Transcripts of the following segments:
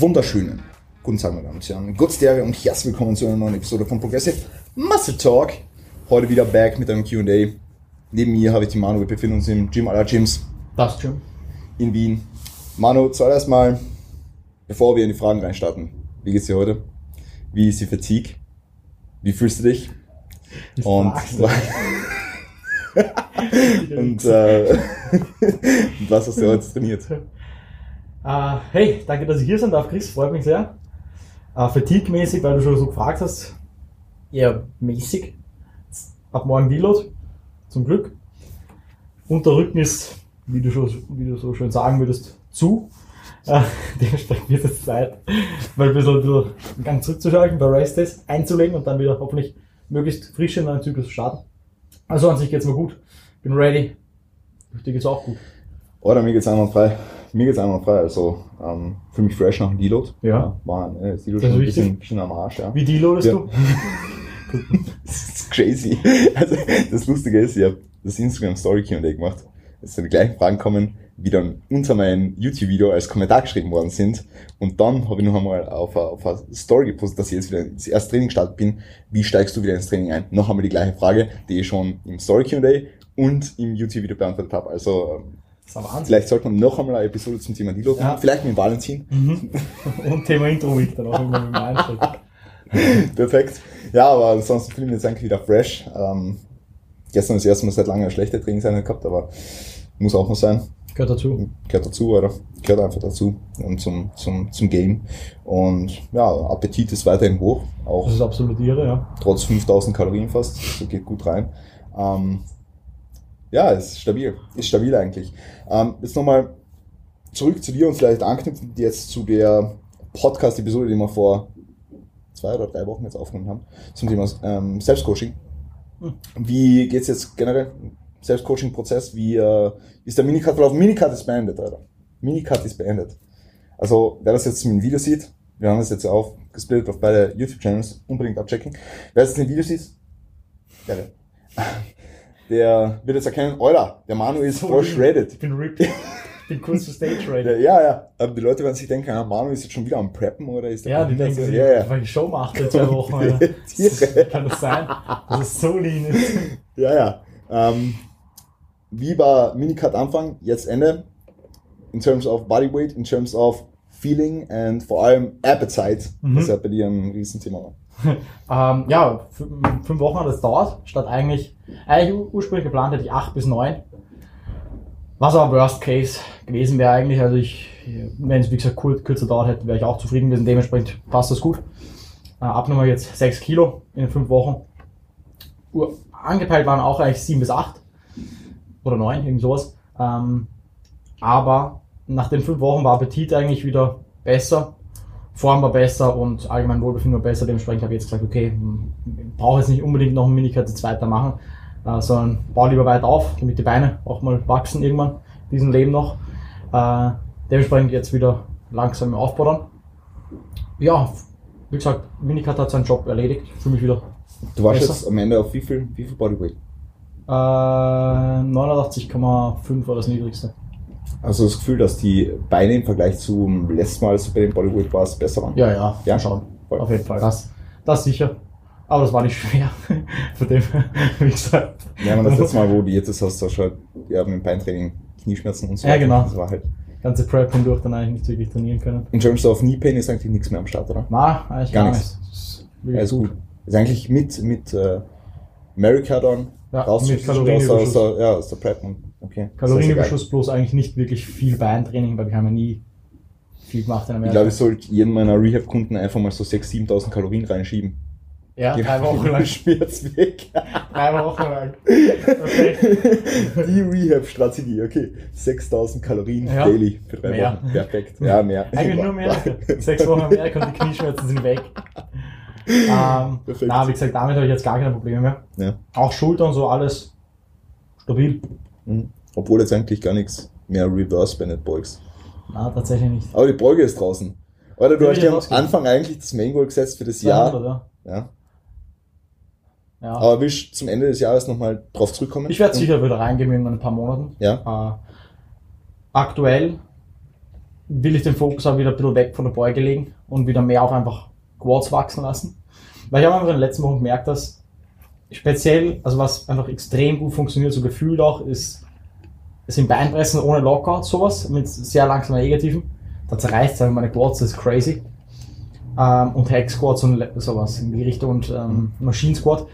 wunderschönen guten Tag, meine Damen und Herren. Gutsterbe und herzlich willkommen zu einer neuen Episode von Progressive Muscle Talk. Heute wieder back mit einem Q&A. Neben mir habe ich die Manu, wir befinden uns im Gym aller Gyms Das Gym. in Wien. Manu, zuallererst mal, bevor wir in die Fragen reinstarten, wie geht's dir heute? Wie ist die Fatigue? Wie fühlst du dich? Die Und, und, äh, und was hast du heute trainiert? Äh, hey, danke, dass ich hier sein darf, Chris. Freut mich sehr. Äh, Fatigue-mäßig, weil du schon so gefragt hast. Eher mäßig. Ab morgen Deload. Zum Glück. Und der Rücken ist, wie du, schon, wie du so schön sagen würdest, zu. Äh, dementsprechend wird es Zeit, mal ein bisschen, ein bisschen den Gang zurückzuschalten, bei Race Days einzulegen und dann wieder hoffentlich möglichst frisch in einen Zyklus zu starten. Also an sich geht's mir gut. Bin ready. Dir geht's auch gut. Oder mir geht's einwandfrei. Mir geht's einwandfrei, also ähm, für mich fresh nach dem Deload. Ja. War äh, das Deload Das schon ein bisschen, bisschen am Arsch, ja. Wie deloadest Ja. du? Das ist crazy. Also, das Lustige ist, ich habe das Instagram Story Q&A gemacht. Es sind die gleichen Fragen kommen, wie dann unter meinem YouTube-Video als Kommentar geschrieben worden sind. Und dann habe ich noch einmal auf eine, auf eine Story gepostet, dass ich jetzt wieder ins erste Training gestartet bin. Wie steigst du wieder ins Training ein? Noch einmal die gleiche Frage, die ich schon im Story Q&A und im YouTube-Video beantwortet habe. Also, vielleicht sollte man noch einmal eine Episode zum Thema Ja. machen. Vielleicht mit Valentin. Mhm. Und Thema Intro mit dann auch immer mit dem Einschritt. Perfekt. Ja, aber ansonsten fühlen wir uns eigentlich wieder fresh. Ähm, gestern das erste Mal seit langem eine schlechte Trainingseinheit gehabt, aber muss auch noch sein. Gehört dazu. Gehört dazu, oder? Gehört einfach dazu und zum, zum, zum Game. Und ja, Appetit ist weiterhin hoch, auch Das ist absolut ihre, ja. trotz 5000 Kalorien fast. So geht gut rein. Ähm, ja, ist stabil. Ist stabil eigentlich. Ähm, jetzt nochmal zurück zu dir und vielleicht anknüpfen jetzt zu der Podcast-Episode, die wir vor zwei oder drei Wochen jetzt aufgenommen haben, zum Thema ähm, Selbstcoaching. Hm. Wie geht's jetzt generell? Selbstcoaching-Prozess, wie äh, ist der Minicut verlaufen? Minicut ist beendet, Alter. Minicut ist beendet. Also, wer das jetzt im Video sieht, wir haben das jetzt auch gesplittet auf beide YouTube-Channels, unbedingt abchecken. Wer das im Video sieht, der, der wird jetzt erkennen, Alter, der Manu ist voll shredded. Ich bin ripped. Ich bin kurz für Stage ready. ja, ja, aber die Leute werden sich denken, ah, Manu ist jetzt schon wieder am Preppen oder ist der Ja, die denken so, sich, ja, ja. weil ich Show mache in zwei Wochen. Alter. Kann das sein, dass es so lean ist? Ja, ja. Ähm, wie war Minicut Anfang, jetzt Ende? In terms of Bodyweight, in terms of Feeling and vor allem Appetite, Mhm. was ja bei dir ein Riesenthema war. Ähm, ja, fü- fünf Wochen hat es dauert, statt eigentlich, eigentlich ur- ursprünglich geplant hätte ich acht bis neun. Was aber Worst Case gewesen wäre eigentlich, also ich, wenn es wie gesagt kur kürzer dauert hätte, wäre ich auch zufrieden gewesen, dementsprechend passt das gut. Äh, Abnummer jetzt sechs Kilo in den fünf Wochen. Ur angepeilt waren auch eigentlich sieben bis acht oder neun, irgend sowas. Ähm, aber nach den fünf Wochen war Appetit eigentlich wieder besser. Form war besser und allgemein Wohlbefinden war besser. Dementsprechend habe ich jetzt gesagt, okay, brauche jetzt nicht unbedingt noch einen Minicut jetzt weitermachen, äh, sondern baue lieber weiter auf, damit die Beine auch mal wachsen irgendwann, in diesem Leben noch. Äh, dementsprechend jetzt wieder langsam im Aufbau dann. Ja, wie gesagt, Minicut hat seinen Job erledigt, fühle mich wieder. Du warst Besser. jetzt am Ende auf wie viel, wie viel Bodyweight? Äh, 89,5 war das niedrigste. Also das Gefühl, dass die Beine im Vergleich zum letzten Mal, als du bei den Bodyweight warst, besser waren? Ja, ja, Ja, schauen. voll. Auf jeden Fall. Das, das sicher. Aber das war nicht schwer. Von dem, wie gesagt. Ja, man das letzte Mal, wo du jetzt hast, hast du halt ja, mit dem Beintraining Knieschmerzen und so Ja, genau. Das war halt. Ganze Prep hindurch dann eigentlich nicht wirklich trainieren können. In terms of Knee Pain ist eigentlich nichts mehr am Start, oder? Na, eigentlich Gar gar, nichts. ist Alles gut. Ist eigentlich mit, mit äh, America dann Ja, raus mit aus, Kalorienüberschuss. aus, der- ja, aus der Prep. Und, okay. Kalorienüberschuss bloß eigentlich nicht wirklich viel Beintraining, weil wir haben ja nie viel gemacht in Ich Amerika. glaube, ich sollte jedem meiner Rehab-Kunden einfach mal so 6.000, 7.000 Kalorien reinschieben. ja, Die drei Wochen lang. Schmerz weg. Drei Wochen lang. Okay. Die Rehab-Strategie, okay. 6.000 Kalorien Ja. daily für drei Mehr. Wochen. Perfekt. Ja, mehr. Eigentlich nur Amerika. Sechs Wochen Amerika und die Knieschmerzen sind weg. Ähm, Perfekt. na, wie gesagt, damit habe ich jetzt gar keine Probleme mehr. Ja. Auch Schulter und so, alles stabil. Mhm. Obwohl jetzt eigentlich gar nichts mehr Reverse Bennett beugst. Na, tatsächlich nicht. Aber die Beuge ist draußen. Oder du hast ich am. Anfang eigentlich das Main Goal gesetzt für das Jahr. 200, ja. Ja. Ja. Aber willst du zum Ende des Jahres nochmal drauf zurückkommen? Ich werde sicher wieder reingehen in ein paar Monaten. Ja. Äh, aktuell will ich den Fokus auch wieder ein bisschen weg von der Beuge legen und wieder mehr auf einfach Quads wachsen lassen. Weil ich habe einfach in den letzten Wochen gemerkt, dass speziell, also was einfach extrem gut funktioniert, so gefühlt auch, ist, im Beinpressen ohne Lockout sowas, mit sehr langsamer Negativen. Da zerreißt es einfach meine Quads, das ist crazy. Ähm, und Hack Squats und sowas in die Richtung und ähm, Machine Squat.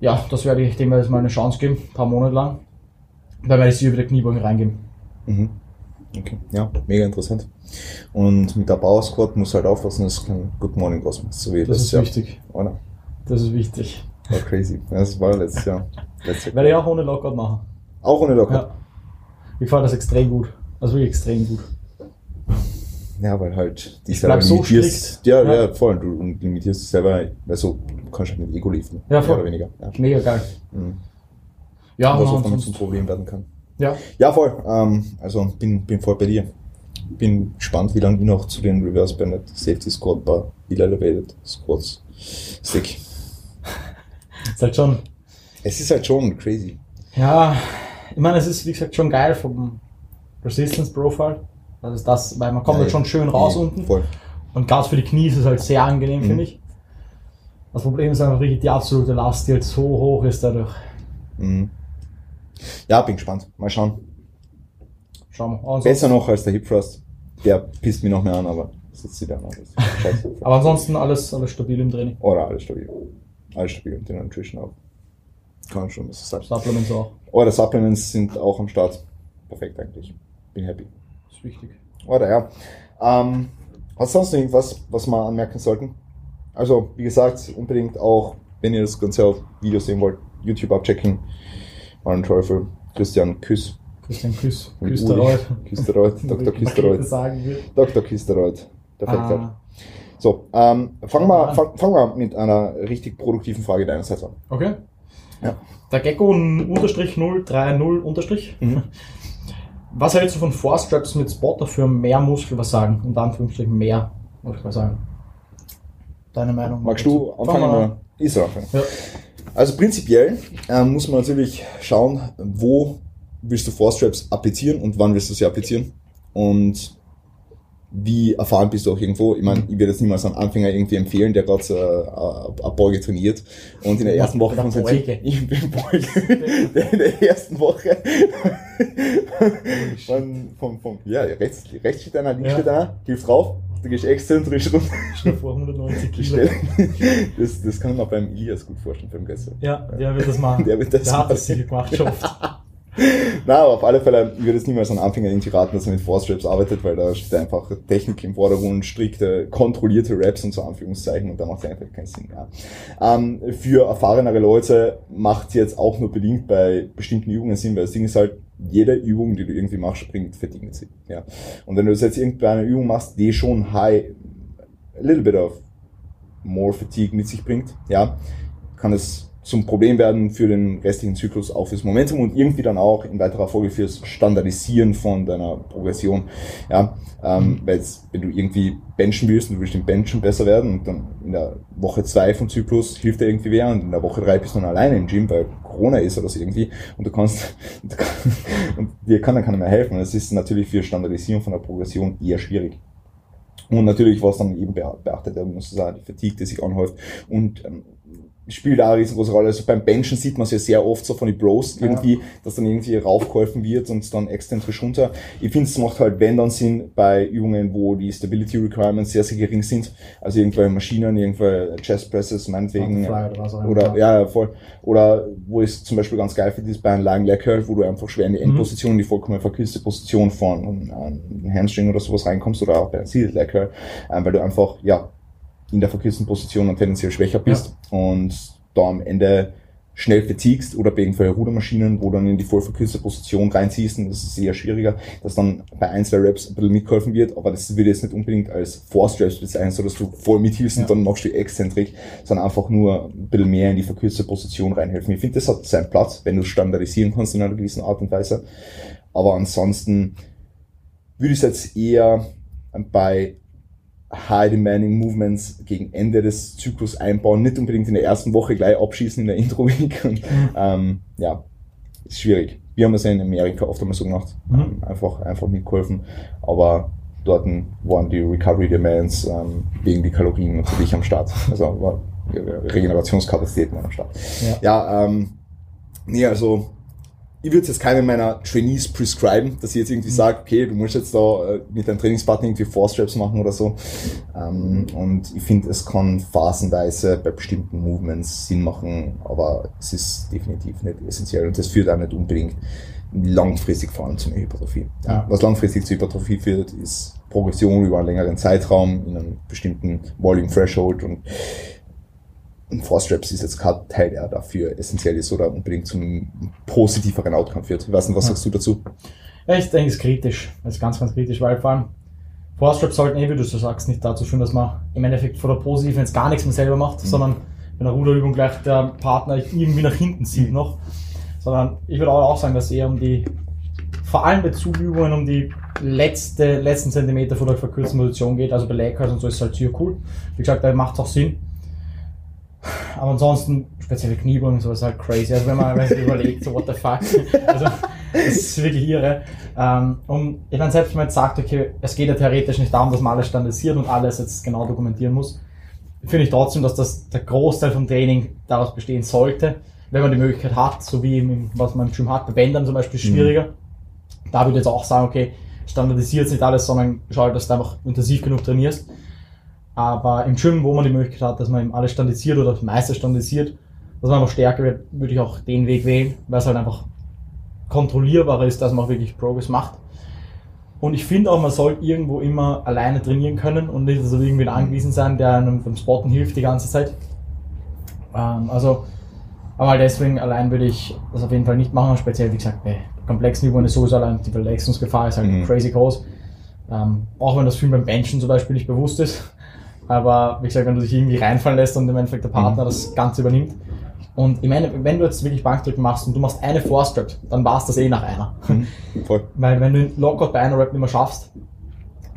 Ja, das werde ich dem jetzt mal eine Chance geben, ein paar Monate lang. Dann werde ich sie über die Kniebeugen reingeben. Mhm. Okay, ja, mega interessant. Und mit der Power Squad muss halt aufpassen, dass du kein Good Morning draus machst, so wie Das ist Jahr. wichtig. Oder? Das ist wichtig. War crazy. Das war letztes Jahr. Letztes Jahr. Werde ich auch ohne Lockout machen. Auch ohne Locker. Ja. Ich fand das extrem gut. Also wirklich extrem gut. Ja, weil halt dich Ich bleib so limitierst. Ja, Ja. ja, voll. Du limitierst dich selber, also du kannst halt mit Ego liften. Ja, mehr voll. oder weniger. Ja. Mega geil. Mhm. Ja, was auch damit zum Problem werden kann. ja. Ja, voll. Ähm, also bin, bin voll bei dir. Bin gespannt, wie lange ich noch zu den Reverse Banded Safety Squat Bar Heel Elevated Squats stick. Ist halt schon. Es ist halt schon crazy. Ja, ich meine, es ist wie gesagt schon geil vom Resistance Profile. Das ist das, weil man kommt Ja, halt schon schön raus ja, unten. Voll. Und gerade für die Knie ist es halt sehr angenehm, Mhm. finde ich. Das Problem ist einfach wirklich die absolute Last, die halt so hoch ist dadurch. Mhm. Ja, bin gespannt. Mal schauen. Schauen wir. Aber Besser noch als der Hip Thrust. Der pisst mich noch mehr an, aber sie dann aus. Scheiße. aber ansonsten alles, alles stabil im Training. Oder alles stabil. Alles stabil und die Nutrition auch. Kann schon was sagen. Supplements auch. Oder Supplements sind auch am Start. Perfekt eigentlich. Bin happy. ist wichtig. Oder ja. Ähm, hast du sonst noch irgendwas, was wir anmerken sollten? Also, wie gesagt, unbedingt auch, wenn ihr das ganze auf Video sehen wollt, YouTube abchecken. Malen Teufel, Christian Küss. Christian Küss. Küsteroid. Küsteroid, Dr. Küsteroid. Dr. Küsteroid. Perfekt. halt. Ah, So, ähm, fangen wir an. fang, fang mit einer richtig produktiven Frage deinerseits an. okay. Ja. Der Gecko unterstrich 030 unterstrich. Mhm. Was hältst du von Forstraps mit Spotter für mehr Muskel? Was sagen? Unter Anführungsstrichen mehr, muss ich mal sagen. Deine Meinung? Magst du Fang anfangen? an. Ich soll anfangen. Ja. Also prinzipiell ähm, muss man natürlich schauen, wo willst du Force-Straps applizieren und wann willst du sie applizieren. Und wie erfahren bist du auch irgendwo. Ich meine, ich werde jetzt niemals einem Anfänger irgendwie empfehlen, der gerade äh, eine Beuge trainiert und in der ersten Woche von. Zyklus- ich bin Beuge, in der ersten Woche von, vom, vom, ja, rechts, rechts steht einer, links Ja. steht einer, hilft drauf, du gehst exzentrisch runter. Schnell vor 190 Die Kilo. Das, das kann man beim Elias gut vorstellen, beim Gäste. Ja, der wird das machen. Der wird das der hat das sicher gemacht schon oft. Na, aber auf alle Fälle, würde es niemals an Anfänger irgendwie raten, dass er mit Force Reps arbeitet, weil da steht einfach Technik im Vordergrund, strikte, kontrollierte Raps und so Anführungszeichen und da macht es einfach keinen Sinn. Ja. Ähm, für erfahrenere Leute macht es jetzt auch nur bedingt bei bestimmten Übungen Sinn, weil das Ding ist halt, jede Übung, die du irgendwie machst, bringt Fatigue. Ja. Und wenn du das jetzt einer Übung machst, die schon high, a little bit of more Fatigue mit sich bringt, ja, kann es zum Problem werden für den restlichen Zyklus, auch fürs Momentum und irgendwie dann auch in weiterer Folge fürs Standardisieren von deiner Progression. Ja, ähm, weil jetzt, wenn du irgendwie benchen willst und du willst im Benchen besser werden und dann in der Woche zwei vom Zyklus hilft dir irgendwie wer und in der Woche drei bist du dann alleine im Gym, weil Corona ist oder so irgendwie und du kannst und, du kann- und dir kann dann keiner mehr helfen. Das ist natürlich für Standardisierung von der Progression eher schwierig. Und natürlich, was dann eben bea- beachtet werden muss, ist auch die Fatigue, die sich anhäuft. Und ähm, spielt auch eine riesengroße Rolle. Also beim Benchen sieht man es ja sehr oft so von den Bros irgendwie, dass dann irgendwie raufgeholfen wird und dann exzentrisch runter. Ich finde, es macht halt, wenn dann Sinn, bei Übungen, wo die Stability Requirements sehr, sehr gering sind. Also irgendwelche Maschinen, irgendwelche Chest Presses, meinetwegen. Oder. Oder, ja, ja, voll. Oder wo ich es zum Beispiel ganz geil finde, ist bei einem langen Leg Curl, wo du einfach schwer in die Endposition, in die vollkommen verkürzte Position von einem Hamstring oder sowas reinkommst oder auch bei einem Seated Leg Curl, ähm, weil du einfach, ja, in der verkürzten Position dann tendenziell schwächer bist und da am Ende schnell vertiegst oder bei irgendwelchen Rudermaschinen, wo dann in die voll verkürzte Position reinziehst und das ist eher schwieriger, dass dann bei ein, zwei Reps ein bisschen mitgeholfen wird, aber das würde jetzt nicht unbedingt als Force Reps bezeichnen, so dass du voll mithilfst Ja. und dann machst du Exzentrik, sondern einfach nur ein bisschen mehr in die verkürzte Position reinhelfen. Ich finde, das hat seinen Platz, wenn du standardisieren kannst in einer gewissen Art und Weise. Aber ansonsten würde ich es jetzt eher bei High Demanding Movements gegen Ende des Zyklus einbauen, nicht unbedingt in der ersten Woche gleich abschießen in der Intro Week. Und, ähm, ja, ist schwierig. Wir haben das ja in Amerika oft einmal so gemacht. Mhm. Einfach, einfach mitgeholfen. Aber dort waren die Recovery Demands ähm, wegen die Kalorien natürlich am Start. Also war, Regenerationskapazitäten waren am Start. Ja. Ja, ähm, nee, also ich würde jetzt keinem meiner Trainees prescriben, dass ich jetzt irgendwie sage, okay, du musst jetzt da äh, mit deinem Trainingspartner irgendwie Four Straps machen oder so. Ähm, und ich finde, es kann phasenweise bei bestimmten Movements Sinn machen, aber es ist definitiv nicht essentiell und das führt auch nicht unbedingt langfristig vor allem zu einer Hypertrophie. Ja. Was langfristig zur Hypertrophie führt, ist Progression über einen längeren Zeitraum in einem bestimmten Volume Threshold und und Forstraps ist jetzt kein Teil, der dafür essentiell ist oder unbedingt zum positiveren Outcome führt. Ich weiß nicht, was sagst du dazu? Ja, ich denke, es ist kritisch. Es ist ganz, ganz kritisch, weil vor allem Forstraps sollten eh, wie du so sagst, nicht dazu führen, dass man im Endeffekt von der Positiven jetzt gar nichts mehr selber macht, sondern in der Ruderübung gleich der Partner irgendwie nach hinten zieht noch. Sondern ich würde auch sagen, dass es eher um die, vor allem bei Zugübungen, um die letzte, letzten Zentimeter von der verkürzten Position geht. Also bei Curls und so ist es halt sehr cool. Wie gesagt, da macht es auch Sinn. Aber ansonsten, spezielle Kniebeugen, so ist halt crazy. Also wenn man, überlegt, so what the fuck. Also, das ist wirklich irre. Ähm, und ich meine, selbst wenn man jetzt sagt, okay, es geht ja theoretisch nicht darum, dass man alles standardisiert und alles jetzt genau dokumentieren muss, finde ich trotzdem, dass das der Großteil vom Training daraus bestehen sollte, wenn man die Möglichkeit hat, so wie im, was man im Gym hat, bei Bändern zum Beispiel schwieriger. Da würde ich jetzt auch sagen, okay, standardisiert nicht alles, sondern schau, dass du einfach intensiv genug trainierst. Aber im Gym, wo man die Möglichkeit hat, dass man eben alles standardisiert oder das meiste standardisiert, dass man einfach stärker wird, würde ich auch den Weg wählen, weil es halt einfach kontrollierbarer ist, dass man auch wirklich Progress macht. Und ich finde auch, man soll irgendwo immer alleine trainieren können und nicht so irgendwie angewiesen sein, der einem beim Spotten hilft die ganze Zeit. Ähm, also, aber deswegen allein würde ich das auf jeden Fall nicht machen, speziell wie gesagt bei komplexen Übungen ist sowieso allein die Verletzungsgefahr ist halt Mhm. crazy groß. Ähm, auch wenn das viel beim Benchen zum Beispiel nicht bewusst ist. Aber wie gesagt, wenn du dich irgendwie reinfallen lässt und im Endeffekt der Partner das Ganze übernimmt. Und ich meine, wenn du jetzt wirklich Bankdrücken machst und du machst eine Four-Strap, dann war es das eh nach einer. Voll. Weil wenn du den Lockout bei einer Rap nicht mehr schaffst,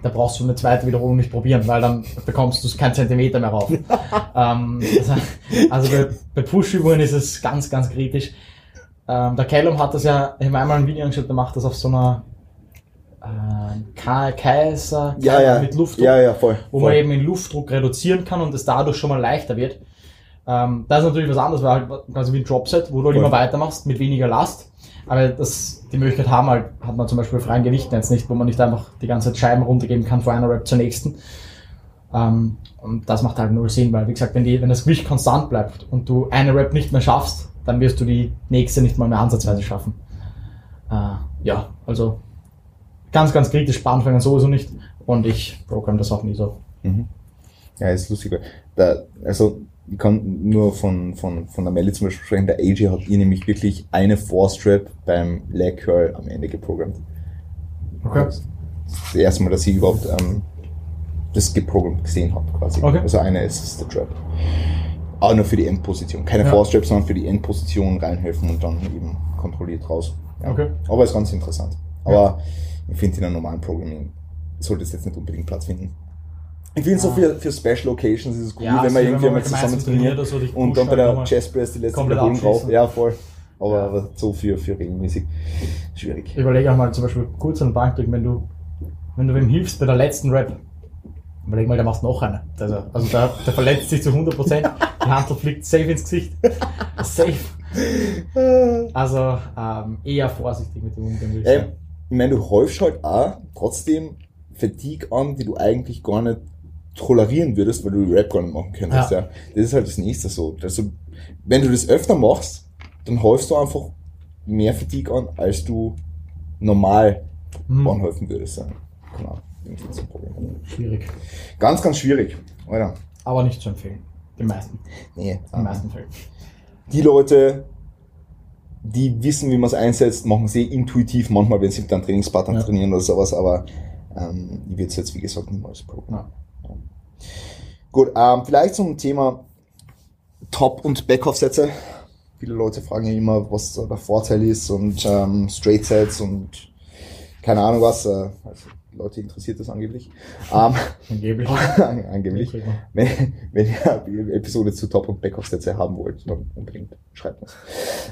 dann brauchst du eine zweite Wiederholung nicht probieren, weil dann bekommst du keinen Zentimeter mehr rauf. ähm, also also bei, bei Push-Übungen ist es ganz, ganz kritisch. Ähm, der Callum hat das ja, ich habe einmal ein Video angeschaut, der macht das auf so einer äh, Ka- Kaiser Ja, ja. mit Luftdruck Ja, ja, voll. wo voll. man eben den Luftdruck reduzieren kann und es dadurch schon mal leichter wird. Ähm, das ist natürlich was anderes, weil halt quasi wie ein Dropset, wo du halt immer weitermachst mit weniger Last. Aber das, die Möglichkeit haben halt, hat man zum Beispiel bei freien Gewichten jetzt nicht, wo man nicht einfach die ganze Zeit Scheiben runtergeben kann von einer Rep zur nächsten. Ähm, und das macht halt null Sinn, weil wie gesagt, wenn, die, wenn das Gewicht konstant bleibt und du eine Rep nicht mehr schaffst, dann wirst du die nächste nicht mal mehr ansatzweise schaffen. Äh, ja, also ganz, ganz kritisch bei Anfängern sowieso nicht. Und ich programme das auch nie so. Mhm. Ja, ist lustig. Der, also, ich kann nur von, von, von der Melly zum Beispiel sprechen. Der AJ hat ihr nämlich wirklich eine Four-Strap beim Leg Curl am Ende geprogrammt. Das, das erste Mal, dass ich überhaupt ähm, das geprogrammt gesehen habe, quasi. Okay. Also eine Assisted Trap. Aber nur für die Endposition. Keine Ja. Four-Strap, sondern für die Endposition reinhelfen und dann eben kontrolliert raus. Ja. Okay. Aber ist ganz interessant. Aber ich finde, in einem normalen Programming sollte es jetzt nicht unbedingt Platz finden. Ich finde, so Ja. für, für Special Occasions ist es cool, Ja, wenn man irgendwie man mal gemeinsam zusammen trainiert so, und dann bei halt der nochmal Chest Press die letzte komplett Wiederholung drauf. Ja, voll. Aber, Ja. aber so für, für regelmäßig schwierig. Ich überlege auch mal zum Beispiel kurz an den Bankdrücken, wenn du, wenn du wem hilfst bei der letzten Rap, überleg mal, der macht noch eine. Also, also der, der verletzt sich zu 100%, die Handel fliegt safe ins Gesicht. safe. Also ähm, eher vorsichtig mit dem Umgang, Ähm. Ich meine, du häufst halt auch trotzdem Fatigue an, die du eigentlich gar nicht tolerieren würdest, weil du Rap gar nicht machen könntest. Ja. Ja. Das ist halt das nächste so. Also, wenn du das öfter machst, dann häufst du einfach mehr Fatigue an, als du normal Hm, anhäufen würdest. Ja. Genau. Das ist ein Problem. schwierig. Ganz, ganz schwierig. Alter. Aber nicht zu empfehlen. Den meisten. Nee. Den meisten Fällen. Die Leute, die wissen, wie man es einsetzt, machen sie intuitiv manchmal, wenn sie mit einem Trainingspartner Ja. trainieren oder sowas, aber ähm, ich würde es jetzt, wie gesagt, niemals probieren. Ja. Gut, ähm, vielleicht zum Thema Top- und Backoff-Sätze. Viele Leute fragen ja immer, was der Vorteil ist und ähm, Straight Sets und keine Ahnung was. Äh, also Leute interessiert das angeblich. Ähm, Angeblich. angeblich. Wenn, wenn ihr Episode zu Top- und Backoff-Sätze haben wollt, dann unbedingt schreibt uns.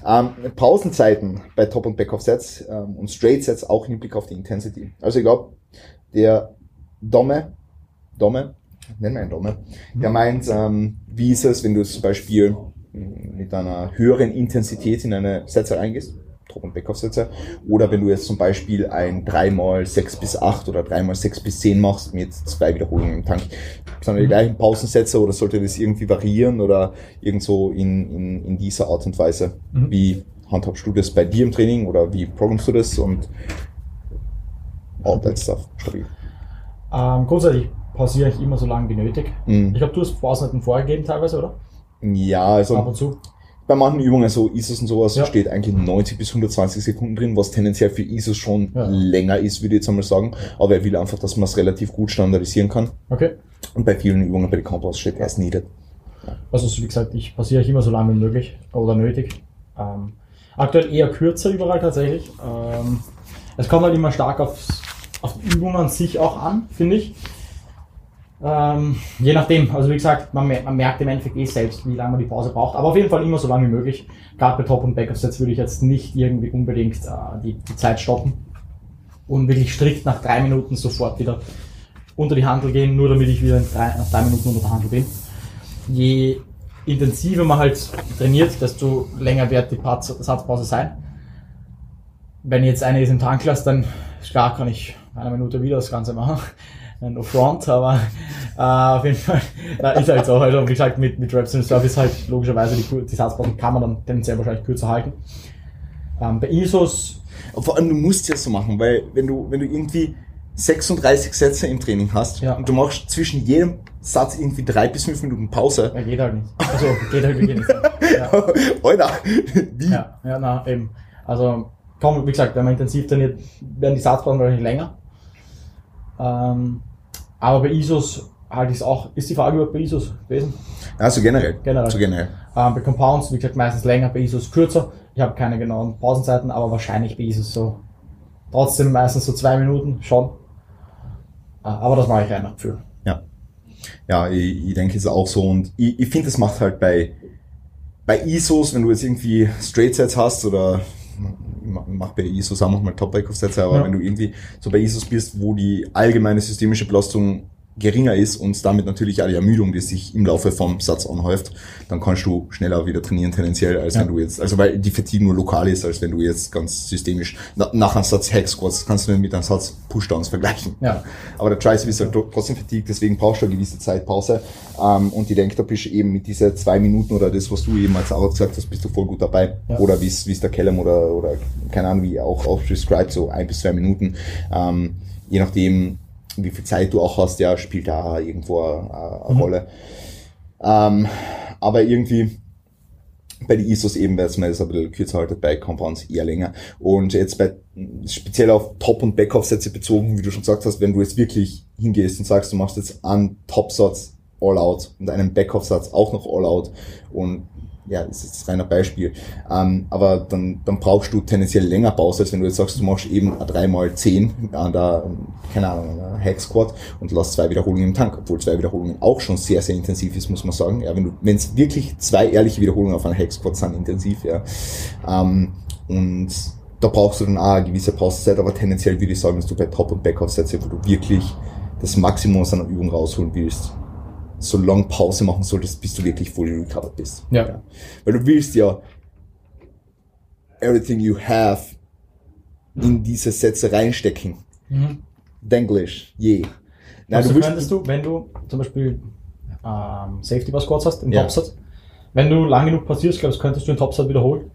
Ähm, Pausenzeiten bei Top- und Backoff-Sets ähm, und Straight-Sets auch im Blick auf die Intensity. Also ich glaube, der Domme, Domme, nennen wir ihn Domme, der meint, ähm, wie ist es, wenn du zum Beispiel mit einer höheren Intensität in eine Sätze reingehst, Top- und Backoff-Sätze, oder wenn du jetzt zum Beispiel ein 3x6 bis 8 oder 3x6 bis 10 machst mit zwei Wiederholungen im Tank. Sind die gleichen Pausensätze oder sollte das irgendwie variieren oder irgendwo in, in, in dieser Art und Weise? Mhm. Wie handhabst du das bei dir im Training oder wie programmst du das und all that stuff? Stabil. Ähm, grundsätzlich pausiere ich immer so lange wie nötig. Mhm. Ich glaube, du hast Pausenzeiten vorgegeben teilweise, oder? Ja, Ab also und zu. Bei manchen Übungen, so ISOs und sowas, Ja. steht eigentlich 90 bis 120 Sekunden drin, was tendenziell für ISOs schon Ja. länger ist, würde ich jetzt einmal sagen. Aber er will einfach, dass man es relativ gut standardisieren kann. Okay. Und bei vielen Übungen bei den Compounds steht erst needed. Also so wie gesagt, ich pausiere ich immer so lange wie möglich oder nötig. Ähm, aktuell eher kürzer überall tatsächlich. Ähm, es kommt halt immer stark aufs, auf die Übung an sich auch an, finde ich. Ähm, je nachdem, also wie gesagt, man, man merkt im Endeffekt eh selbst, wie lange man die Pause braucht. Aber auf jeden Fall immer so lange wie möglich. Gerade bei Top- und Backup-Sets würde ich jetzt nicht irgendwie unbedingt äh, die, die Zeit stoppen und wirklich strikt nach drei Minuten sofort wieder unter die Handel gehen, nur damit ich wieder drei, nach drei Minuten unter der Handel bin. Je intensiver man halt trainiert, desto länger wird die Satzpause sein. Wenn jetzt eine ist im Tank lasse, dann klar, kann ich eine Minute wieder das Ganze machen. No front, aber äh, auf jeden Fall, na, ist halt so. Also, wie gesagt, mit, mit Reps und Service halt logischerweise die, die Satzpausen kann man dann tendenziell wahrscheinlich kürzer halten. Ähm, bei ISOs, Vor allem, du musst ja so machen, weil wenn du, wenn du irgendwie 36 Sätze im Training hast Ja. und du machst zwischen jedem Satz irgendwie drei bis fünf Minuten Pause, ja, geht halt nicht. Also, geht halt wirklich nicht. Ja. Alter, wie? Ja, ja, na, eben. Also, komm, wie gesagt, wenn man intensiv trainiert, werden die Satzpausen wahrscheinlich länger. Ähm, aber bei ISOs halte ich es auch, ist die Frage überhaupt bei ISOs gewesen? Also generell. Generell. So generell. Ähm, bei Compounds, wie gesagt, meistens länger, bei ISOs kürzer. Ich habe keine genauen Pausenzeiten, aber wahrscheinlich bei ISOs so, trotzdem meistens so zwei Minuten schon. Äh, aber das mache ich rein nach Gefühl. Ja. Ja, ich, ich denke es ist auch so und ich, ich finde, das macht halt bei, bei ISOs, wenn du jetzt irgendwie Straight Sets hast oder mach- bei ISOs auch manchmal Top Backoff Sets, aber Ja. wenn du irgendwie so bei ISOs bist, wo die allgemeine systemische Belastung geringer ist und damit natürlich auch die Ermüdung, die sich im Laufe vom Satz anhäuft, dann kannst du schneller wieder trainieren tendenziell, als Ja. wenn du jetzt, also weil die Fatigue nur lokal ist, als wenn du jetzt ganz systemisch na, nach einem Satz Hack Squats kannst du mit einem Satz Pushdowns vergleichen. Ja. Aber der Tricep ist halt trotzdem fatigued, deswegen brauchst du eine gewisse Zeitpause. Ähm, und ich denke, da bist du eben mit diese zwei Minuten oder das, was du eben als auch gesagt hast, bist du voll gut dabei. Ja. Oder wie es der Kellum oder, oder keine Ahnung, wie auch, prescribed, so ein bis zwei Minuten. Ähm, je nachdem, wie viel Zeit du auch hast, ja, spielt da irgendwo eine, eine Mhm. Rolle. Ähm, aber irgendwie, bei den ISOs eben, weil man das ein bisschen kürzer haltet, bei Compounds eher länger. Und jetzt bei, speziell auf Top- und Backoff-Sätze bezogen, wie du schon gesagt hast, wenn du jetzt wirklich hingehst und sagst, du machst jetzt einen Top-Satz all out und einen Backoff-Satz auch noch all out und ja, das ist jetzt reiner Beispiel. Ähm, aber dann, dann brauchst du tendenziell länger Pause, als wenn du jetzt sagst, du machst eben ein 3x10 an der, keine Ahnung, an der Hack Squat und lässt zwei Wiederholungen im Tank, obwohl zwei Wiederholungen auch schon sehr, sehr intensiv ist, muss man sagen. Ja, wenn es wirklich zwei ehrliche Wiederholungen auf einer Hack Squat sind, intensiv, ja. Ähm, und da brauchst du dann auch eine gewisse Pausezeit, aber tendenziell würde ich sagen, dass du bei Top- und Backoff-Sätze, wo du wirklich das Maximum aus einer Übung rausholen willst, so lange Pause machen solltest, bis du wirklich fully recovered bist. Ja. Weil du willst ja everything you have in diese Sätze reinstecken. Mhm. Denglish, je. Nein, Also du könntest du, wenn du zum Beispiel ähm, Safety Bar Squats hast, im Ja. Topsatz, wenn du lang genug passierst, glaubst könntest du den Topsatz wiederholen?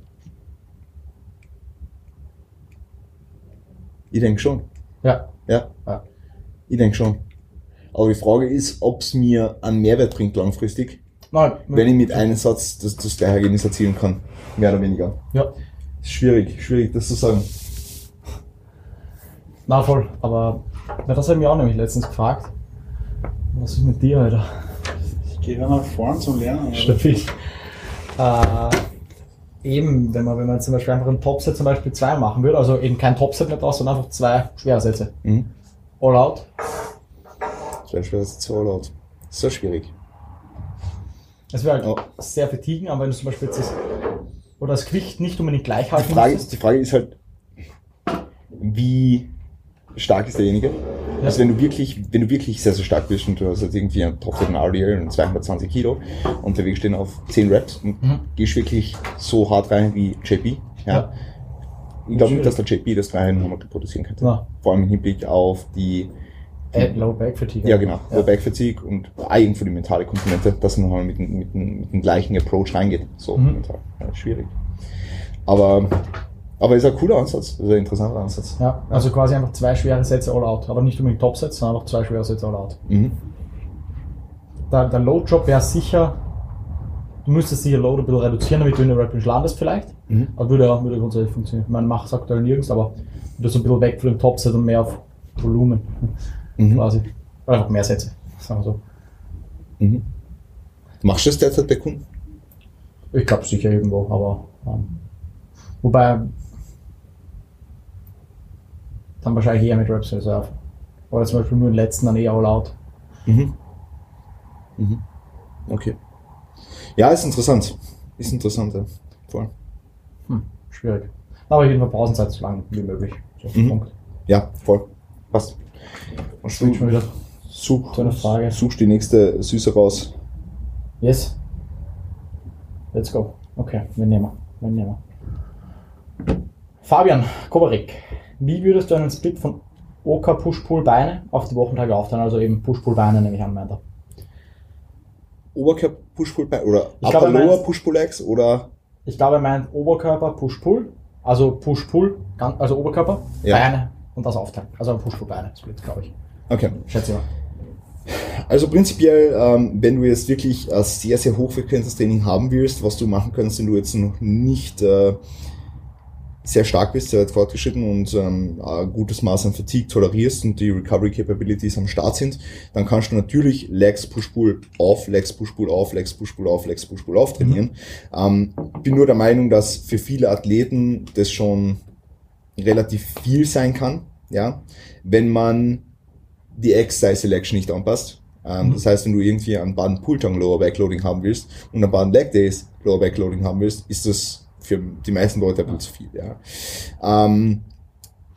ich denke schon. Ja. Ja, ja. ich denke schon. Aber die Frage ist, ob es mir einen Mehrwert bringt langfristig, Nein, wenn ich mit einem Satz das, das gleiche Ergebnis erzielen kann. Mehr oder weniger. Ja, Ist schwierig, schwierig, das zu sagen. na voll. Aber na, das haben wir auch nämlich letztens gefragt. Was ist mit dir, Alter? Ich gehe dann nach vorn zum Lernen. Stabil. Äh, eben, wenn man, wenn man zum Beispiel einfach ein Topset zum Beispiel zwei machen würde, also eben kein Topset mehr draus, sondern einfach zwei Schwersätze. Mhm. All out. Schwere Sätze all out. So schwierig. Es wäre halt Oh. sehr vertiegen, aber wenn du zum Beispiel jetzt das, oder das Gewicht nicht unbedingt gleich Die halten Frage, müsstest. die Frage ist halt, wie stark ist derjenige? Also wenn du wirklich, wenn du wirklich sehr, sehr stark bist und du hast jetzt irgendwie einen Top RDL und 220 Kilo und der Weg stehen auf 10 Reps und Mhm. gehst wirklich so hart rein wie JP, ja. Ja. Ich glaube nicht, dass der JP das rein nochmal produzieren könnte. Ja. Vor allem im Hinblick auf die, Äh, Low Back Fatigue. ja genau, Ja. Low Back Fatigue und auch irgendwo die mentale Komponente, dass man nochmal mit, dem- mit, mit dem gleichen Approach reingeht. So Mhm. mental. Ja, schwierig. Aber, aber ist ein cooler Ansatz, ist ein interessanter Ansatz. Ja, also quasi einfach zwei schwere Sätze all out. Aber nicht unbedingt Top-Sätze, sondern einfach zwei schwere Sätze all out. Mhm. Der, der Load-Job wäre sicher, du müsstest sicher Load ein bisschen reduzieren, damit du in der Range landest vielleicht. Mhm. Aber würde, ja- würde grundsätzlich funktionieren. Man macht es aktuell nirgends, aber wieder so ein bisschen weg von dem Top-Set und mehr auf Volumen Mhm. quasi. Oder einfach mehr Sätze, sagen wir so. Mhm. Machst du das derzeit bei Kunden? Ich glaube sicher irgendwo, aber ähm, wobei dann wahrscheinlich eher mit Reps Reserve. Oder zum Beispiel nur den letzten dann eher all out. Mhm. Mhm. Okay. Ja, ist interessant. Ist interessant, ja. Voll. Hm, schwierig. Aber jeden Fall Pausenzeit so lang wie möglich. So, Mhm. Ja, voll. Passt. Und Switch mal wieder. such, eine Frage. suchst die nächste Süße raus. Yes. Let's go. Okay, wir nehmen. Wir nehmen. Fabian Kovarik, wie würdest du einen Split von OK Push-Pull-Beine auf die Wochentage aufteilen? Also eben Push-Pull-Beine nehme ich an, meint er. Oberkörper Push-Pull Back oder Ich glaube, Upper er Lower meint- Push-Pull Legs oder Ich glaube, er meint Oberkörper Push-Pull, also Push-Pull, also Oberkörper, Ja. Beine und das aufteilen. Also ein Push-Pull-Beine-Split, glaube ich. okay. Schätze ich mal. Also prinzipiell, ähm, wenn du jetzt wirklich ein sehr, sehr hochfrequentes Training haben willst, was du machen kannst, wenn du jetzt noch nicht äh, sehr stark bist, sehr weit fortgeschritten und ähm, ein gutes Maß an Fatigue tolerierst und die Recovery Capabilities am Start sind, dann kannst du natürlich Legs Push-Pull auf, Legs Push-Pull auf, Legs Push-Pull auf, Legs Push-Pull auf trainieren. Ähm, bin nur der Meinung, dass für viele Athleten das schon relativ viel sein kann, ja, wenn man die Exercise Selection nicht anpasst. Ähm, Mhm. Das heißt, wenn du irgendwie einen Baden Pulltang Lower Backloading haben willst und einen Baden Leg Days Lower Backloading haben willst, ist das für die meisten Leute ein bisschen zu viel. Ja. Ähm,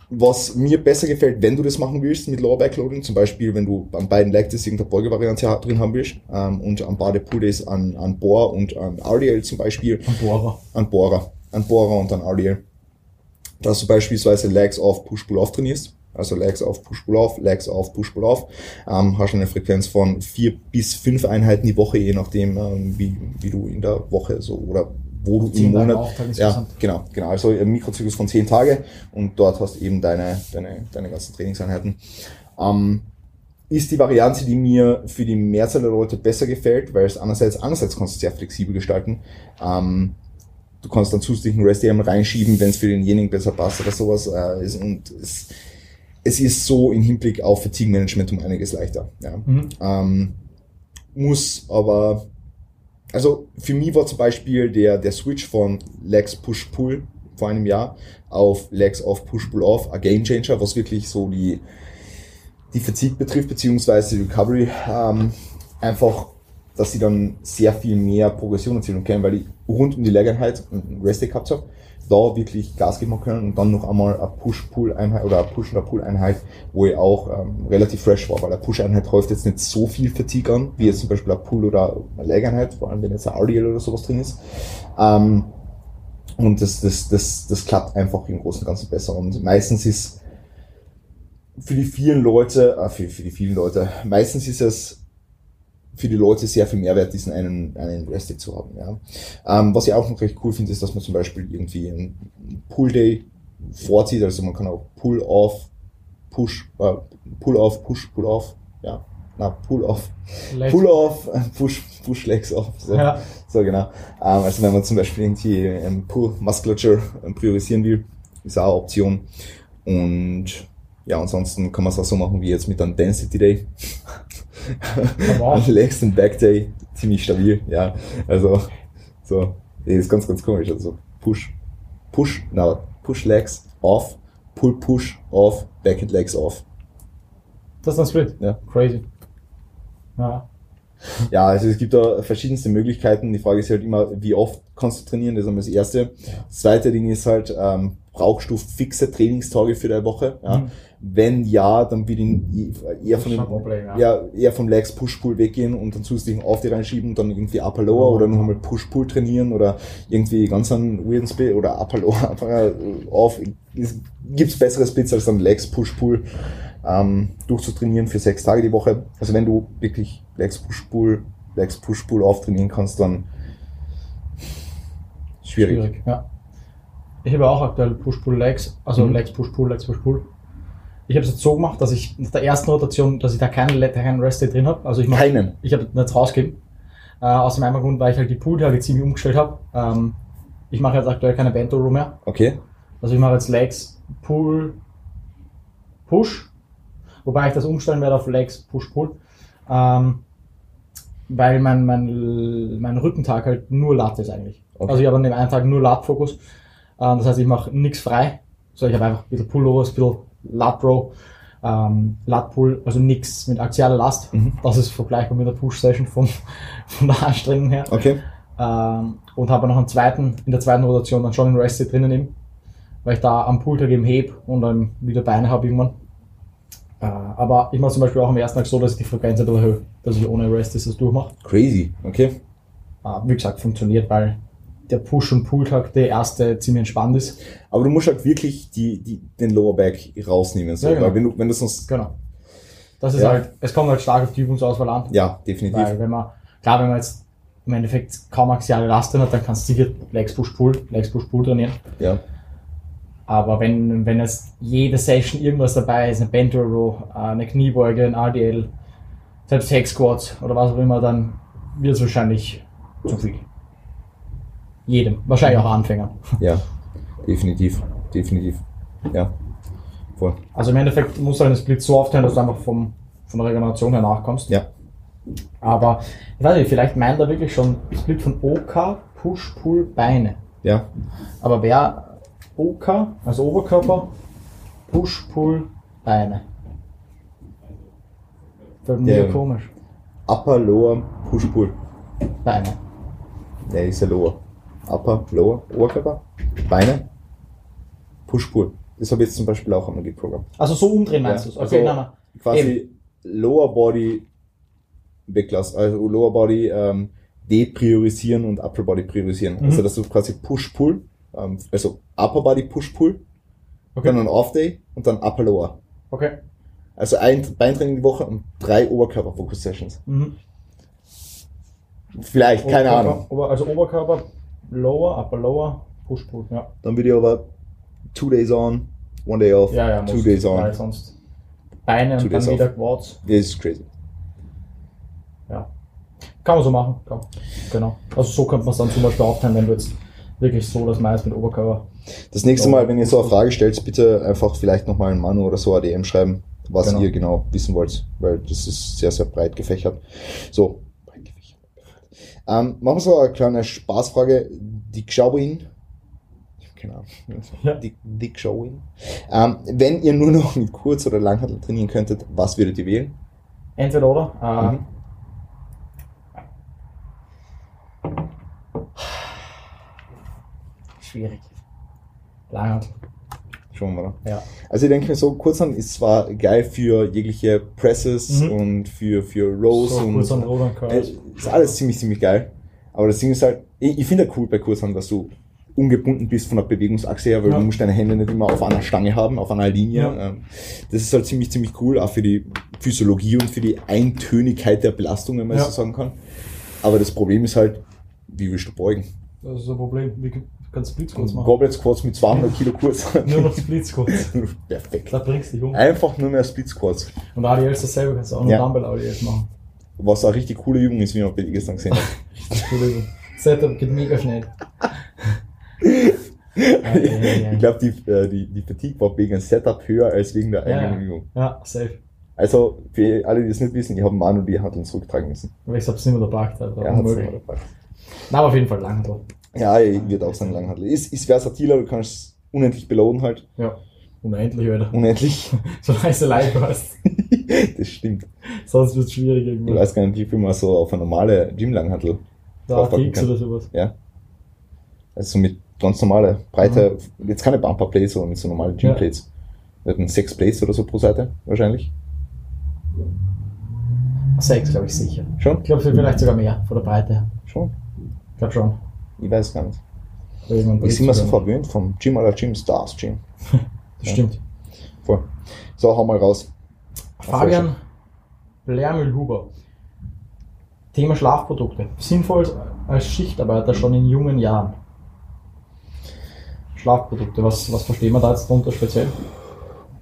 was mir besser gefällt, wenn du das machen willst mit Lower Backloading, zum Beispiel, wenn du an beiden Leg Days irgendeine Beugevariante drin haben willst ähm, und an beide Pull Days an, an Bohr und an RDL zum Beispiel, Ein Bohrer. an Bohrer, an Bohrer und an RDL. Dass du beispielsweise Legs auf Push-Pull-Off trainierst. Also Legs auf Push-Pull-Off, Legs auf Push-Pull-Off. Ähm, hast eine Frequenz von vier bis fünf Einheiten die Woche, je nachdem, ähm, wie, wie du in der Woche so oder wo du im Monat. Ja, genau, genau. Also ein Mikrozyklus von zehn Tage und dort hast du eben deine, deine, deine ganzen Trainingseinheiten. Ähm, ist die Variante, die mir für die Mehrzahl der Leute besser gefällt, weil es einerseits, einerseits kannst du es sehr flexibel gestalten. Ähm, du kannst dann zusätzlichen REST-AM reinschieben, wenn es für denjenigen besser passt oder sowas. Äh, ist, und es, es ist so im Hinblick auf Fatigue-Management um einiges leichter. Ja. Mhm. Ähm, muss aber, also für mich war zum Beispiel der, der Switch von Legs Push-Pull vor einem Jahr auf Legs Off Push-Pull-Off ein Game Changer, was wirklich so die, die Fatigue betrifft, beziehungsweise die Recovery, ähm, einfach, dass sie dann sehr viel mehr Progression erzielen können, weil ich rund um die Leckeinheit einen Rest Day gehabt habe, da wirklich Gas geben können und dann noch einmal eine Push-Pull-Einheit oder eine Push- oder Pull-Einheit, wo ich auch ähm, relativ fresh war, weil eine Push-Einheit häuft jetzt nicht so viel Fatigue an, wie jetzt zum Beispiel eine Pull- oder eine Leg-Einheit, vor allem wenn jetzt ein RDL oder sowas drin ist. Ähm, und das, das, das, das klappt einfach im Großen und Ganzen besser. Und meistens ist für die vielen Leute, äh, für, für die vielen Leute, meistens ist es für die Leute sehr viel Mehrwert, diesen einen, einen Rest-Day zu haben. Ja. Ähm, was ich auch noch recht cool finde, ist, dass man zum Beispiel irgendwie einen Pull-Day vorzieht, also man kann auch Pull-Off, Push, äh, Pull-Off, Push, Pull-Off, ja, na, Pull-Off, Leg- Pull-Off, äh, Push, Push-Legs off, so. Ja. So, genau. Ähm, also wenn man zum Beispiel irgendwie ähm, Pull Musculature ähm, priorisieren will, ist auch eine Option. Und ja, ansonsten kann man es auch so machen wie jetzt mit einem Density Day. Wow. Ein Legs und Back Day, ziemlich stabil, ja. Also, so, das ist ganz, ganz komisch. Also Push, Push, na, Push Legs off, Pull Push off, Back and Legs off. Das ist ein Split. Ja. Crazy. Ja. Ja, also es gibt da verschiedenste Möglichkeiten. Die Frage ist halt immer, wie oft kannst du trainieren? Das ist einmal das Erste. Das zweite Ding ist halt, ähm, brauchst du fixe Trainingstage für deine Woche? Ja. Mhm. Wenn ja, dann würde ich eher von dem, Problem, ja. ja, eher vom Legs Push-Pull weggehen und dann zusätzlich auf die reinschieben, dann irgendwie Upper Lower oder nochmal Push-Pull trainieren oder irgendwie ganz einen weirden Split oder Upper Lower einfach äh, auf. Es gibt's bessere Splits als dann Legs Push-Pull ähm, durchzutrainieren für sechs Tage die Woche. Also wenn du wirklich Legs Push-Pull, Legs Push-Pull auftrainieren kannst, dann schwierig. Ja. Ich habe auch aktuell Push-Pull-Legs, also Mhm. Legs, Push-Pull, Legs, Push-Pull. Ich habe es jetzt so gemacht, dass ich nach der ersten Rotation, dass ich da keinen, keinen Rest-Day drin habe. Also ich mache Keinen. ich habe nichts rausgegeben. Äh, aus dem einen Grund, weil ich halt die Pool-Tage ziemlich umgestellt habe. Ähm, ich mache jetzt aktuell keine Bento Row mehr. Okay. Also ich mache jetzt Legs, Pull, Push. Wobei ich das umstellen werde auf Legs, Push, Pull. Ähm, weil mein, mein, mein Rückentag halt nur Lat ist eigentlich. Okay. Also ich habe an dem einen Tag nur Lat-Fokus. Ähm, das heißt, ich mache nichts frei. So, ich habe einfach ein bisschen Pullovers, ein bisschen Lat Row, ähm, Lat Pull, also nichts mit axialer Last. Mhm. Das ist vergleichbar mit der Push-Session von, von der Anstrengung her. Okay. Ähm, und habe noch einen zweiten, in der zweiten Rotation dann schon einen Rested drinnen eben, weil ich da am Pooltag eben heb und dann wieder Beine habe irgendwann. Äh, aber ich mache zum Beispiel auch am ersten Tag so, dass ich die Frequenz etwas erhöhe, dass ich ohne Rested das durchmache. Crazy. Okay. Äh, wie gesagt, funktioniert, weil der Push- und Pooltag der erste ziemlich entspannt ist. Aber du musst halt wirklich die, die, den Lower Back rausnehmen. So. Ja, genau. Weil wenn du, wenn du sonst, Genau. Das ist Ja. halt, es kommt halt stark auf die Übungsauswahl an. ja, definitiv. Weil wenn man, klar, wenn man jetzt im Endeffekt kaum axiale Last drin hat, dann kannst du sicher Legs Push Pull, Legs Push Pull trainieren. Ja. Aber wenn, wenn jetzt jede Session irgendwas dabei ist, eine Bento Row, äh, eine Kniebeuge, ein RDL, selbst Hex Squats oder was auch immer, dann wird es wahrscheinlich zu viel. Jedem. Wahrscheinlich auch Anfängern. Ja. Definitiv. Definitiv. Ja. Voll. Also im Endeffekt musst du einen Split so aufteilen, dass du einfach vom, von der Regeneration her nachkommst. Ja. Aber ich weiß nicht, vielleicht meint er wirklich schon Split von OK, Push, Pull, Beine. Ja. Aber wer OK, also Oberkörper, Push, Pull, Beine. Fällt mir Ja. komisch. Upper, Lower, Push, Pull. Beine. Der ist ja Lower. Upper, Lower, Oberkörper, Beine, Push, Pull. Das habe ich jetzt zum Beispiel auch einmal geprogrammt. Also so umdrehen meinst Ja, du Okay, also- nein, nein. Quasi Lower Body weglassen. Also Lower Body ähm, depriorisieren und Upper Body priorisieren. Mhm. Also dass du quasi Push-Pull, ähm, also Upper Body Push-Pull, Okay. dann ein Off-Day und dann Upper Lower. Okay. Also ein Beintraining die Woche und drei Oberkörper-Focus-Sessions. Mhm. Vielleicht, keine Oberkörper- Ahnung. Ober, also Oberkörper, Lower, Upper Lower, Push, Pull. Ja, Dann würde ich aber two days on, one day off, ja, ja two days on. Weil sonst Beine Two und dann wieder off. Quads. Das ist crazy. Ja. Kann man so machen. Kann. Genau. Also so könnte man es dann zum Beispiel aufteilen, wenn du jetzt wirklich so das meist mit Oberkörper. Das nächste. Mal, wenn ihr so eine Frage stellt, bitte einfach vielleicht nochmal ein Manu oder so eine DM schreiben, was Genau. ihr genau wissen wollt, weil das ist sehr, sehr breit gefächert. So, breit gefächert. Ähm, machen wir so eine kleine Spaßfrage. Ich hab keine Ahnung. Ja. Dick, Dick Schauin. Ähm, wenn ihr nur noch mit Kurz- oder Langhantel trainieren könntet, was würdet ihr wählen? Entweder oder. Äh, Mhm. Schwierig. Schauen wir mal. Ja. Also ich denke mir so, Kurzhand ist zwar geil für jegliche Presses Mhm. und für, für Rows So und kurz an Rudern Äh, Curls. ist alles ziemlich, ziemlich geil. Aber das Ding ist halt, ich, ich finde ja cool bei Kurzhand, dass du ungebunden bist von der Bewegungsachse her, weil Ja. du musst deine Hände nicht immer auf einer Stange haben, auf einer Linie. Ja. Ähm, Das ist halt ziemlich, ziemlich cool, auch für die Physiologie und für die Eintönigkeit der Belastung, wenn man Ja. so sagen kann. Aber das Problem ist halt, wie willst du beugen? Das ist ein Problem. Du kannst Squats machen. Goblet Squats mit 200 Kilo Kurzhand. Nur noch Split Squats. Perfekt. Da bringst du dich um. Einfach nur mehr Split Squats. Und ADLs dasselbe kannst du auch noch Ja. Dumbbell ADLs machen. Was eine richtig coole Übung ist, wie man gestern gesehen hat. Entschuldigung. Setup geht mega schnell. ja, ja. Ich glaube, die, äh, die, die Fatigue war wegen Setup höher als wegen der Ja, eigenen ja. Übung. Ja, safe. Also, für alle, die es nicht wissen, ich habe Manu die Handeln zurücktragen müssen. Aber ich hab's nicht mehr. Also hat's unmöglich. nicht mehr dabei. Na, aber auf jeden Fall Langhandel. Ja, ich würde auch sagen Langhandel. Ist, ist versatiler, du kannst unendlich belohnen halt. Ja. Unendlich, Alter. Unendlich. Solange du live hast. das stimmt. Sonst wird es schwierig Ich irgendwann. weiß gar nicht, wie viel man so auf eine normale Gymlanghantel Da kann. oder sowas. Ja. Also mit ganz normale, breite, jetzt keine Bumper Plates, sondern mit so normalen Gym. Plates. Wir hatten sechs Plates oder so pro Seite, wahrscheinlich. Sechs, glaube ich, sicher. Schon? Ich glaube, vielleicht sogar mehr von der Breite. Schon? Ich glaube schon. Ich weiß gar nicht. Ich bin immer so verwöhnt vom Gym aller Gym Stars Gym. Das stimmt. Voll. So, hau mal raus. Fabian Blärmühl-Huber. Thema Schlafprodukte. Sinnvoll als Schichtarbeiter schon in jungen Jahren. Schlafprodukte, was, was verstehen wir da jetzt drunter speziell?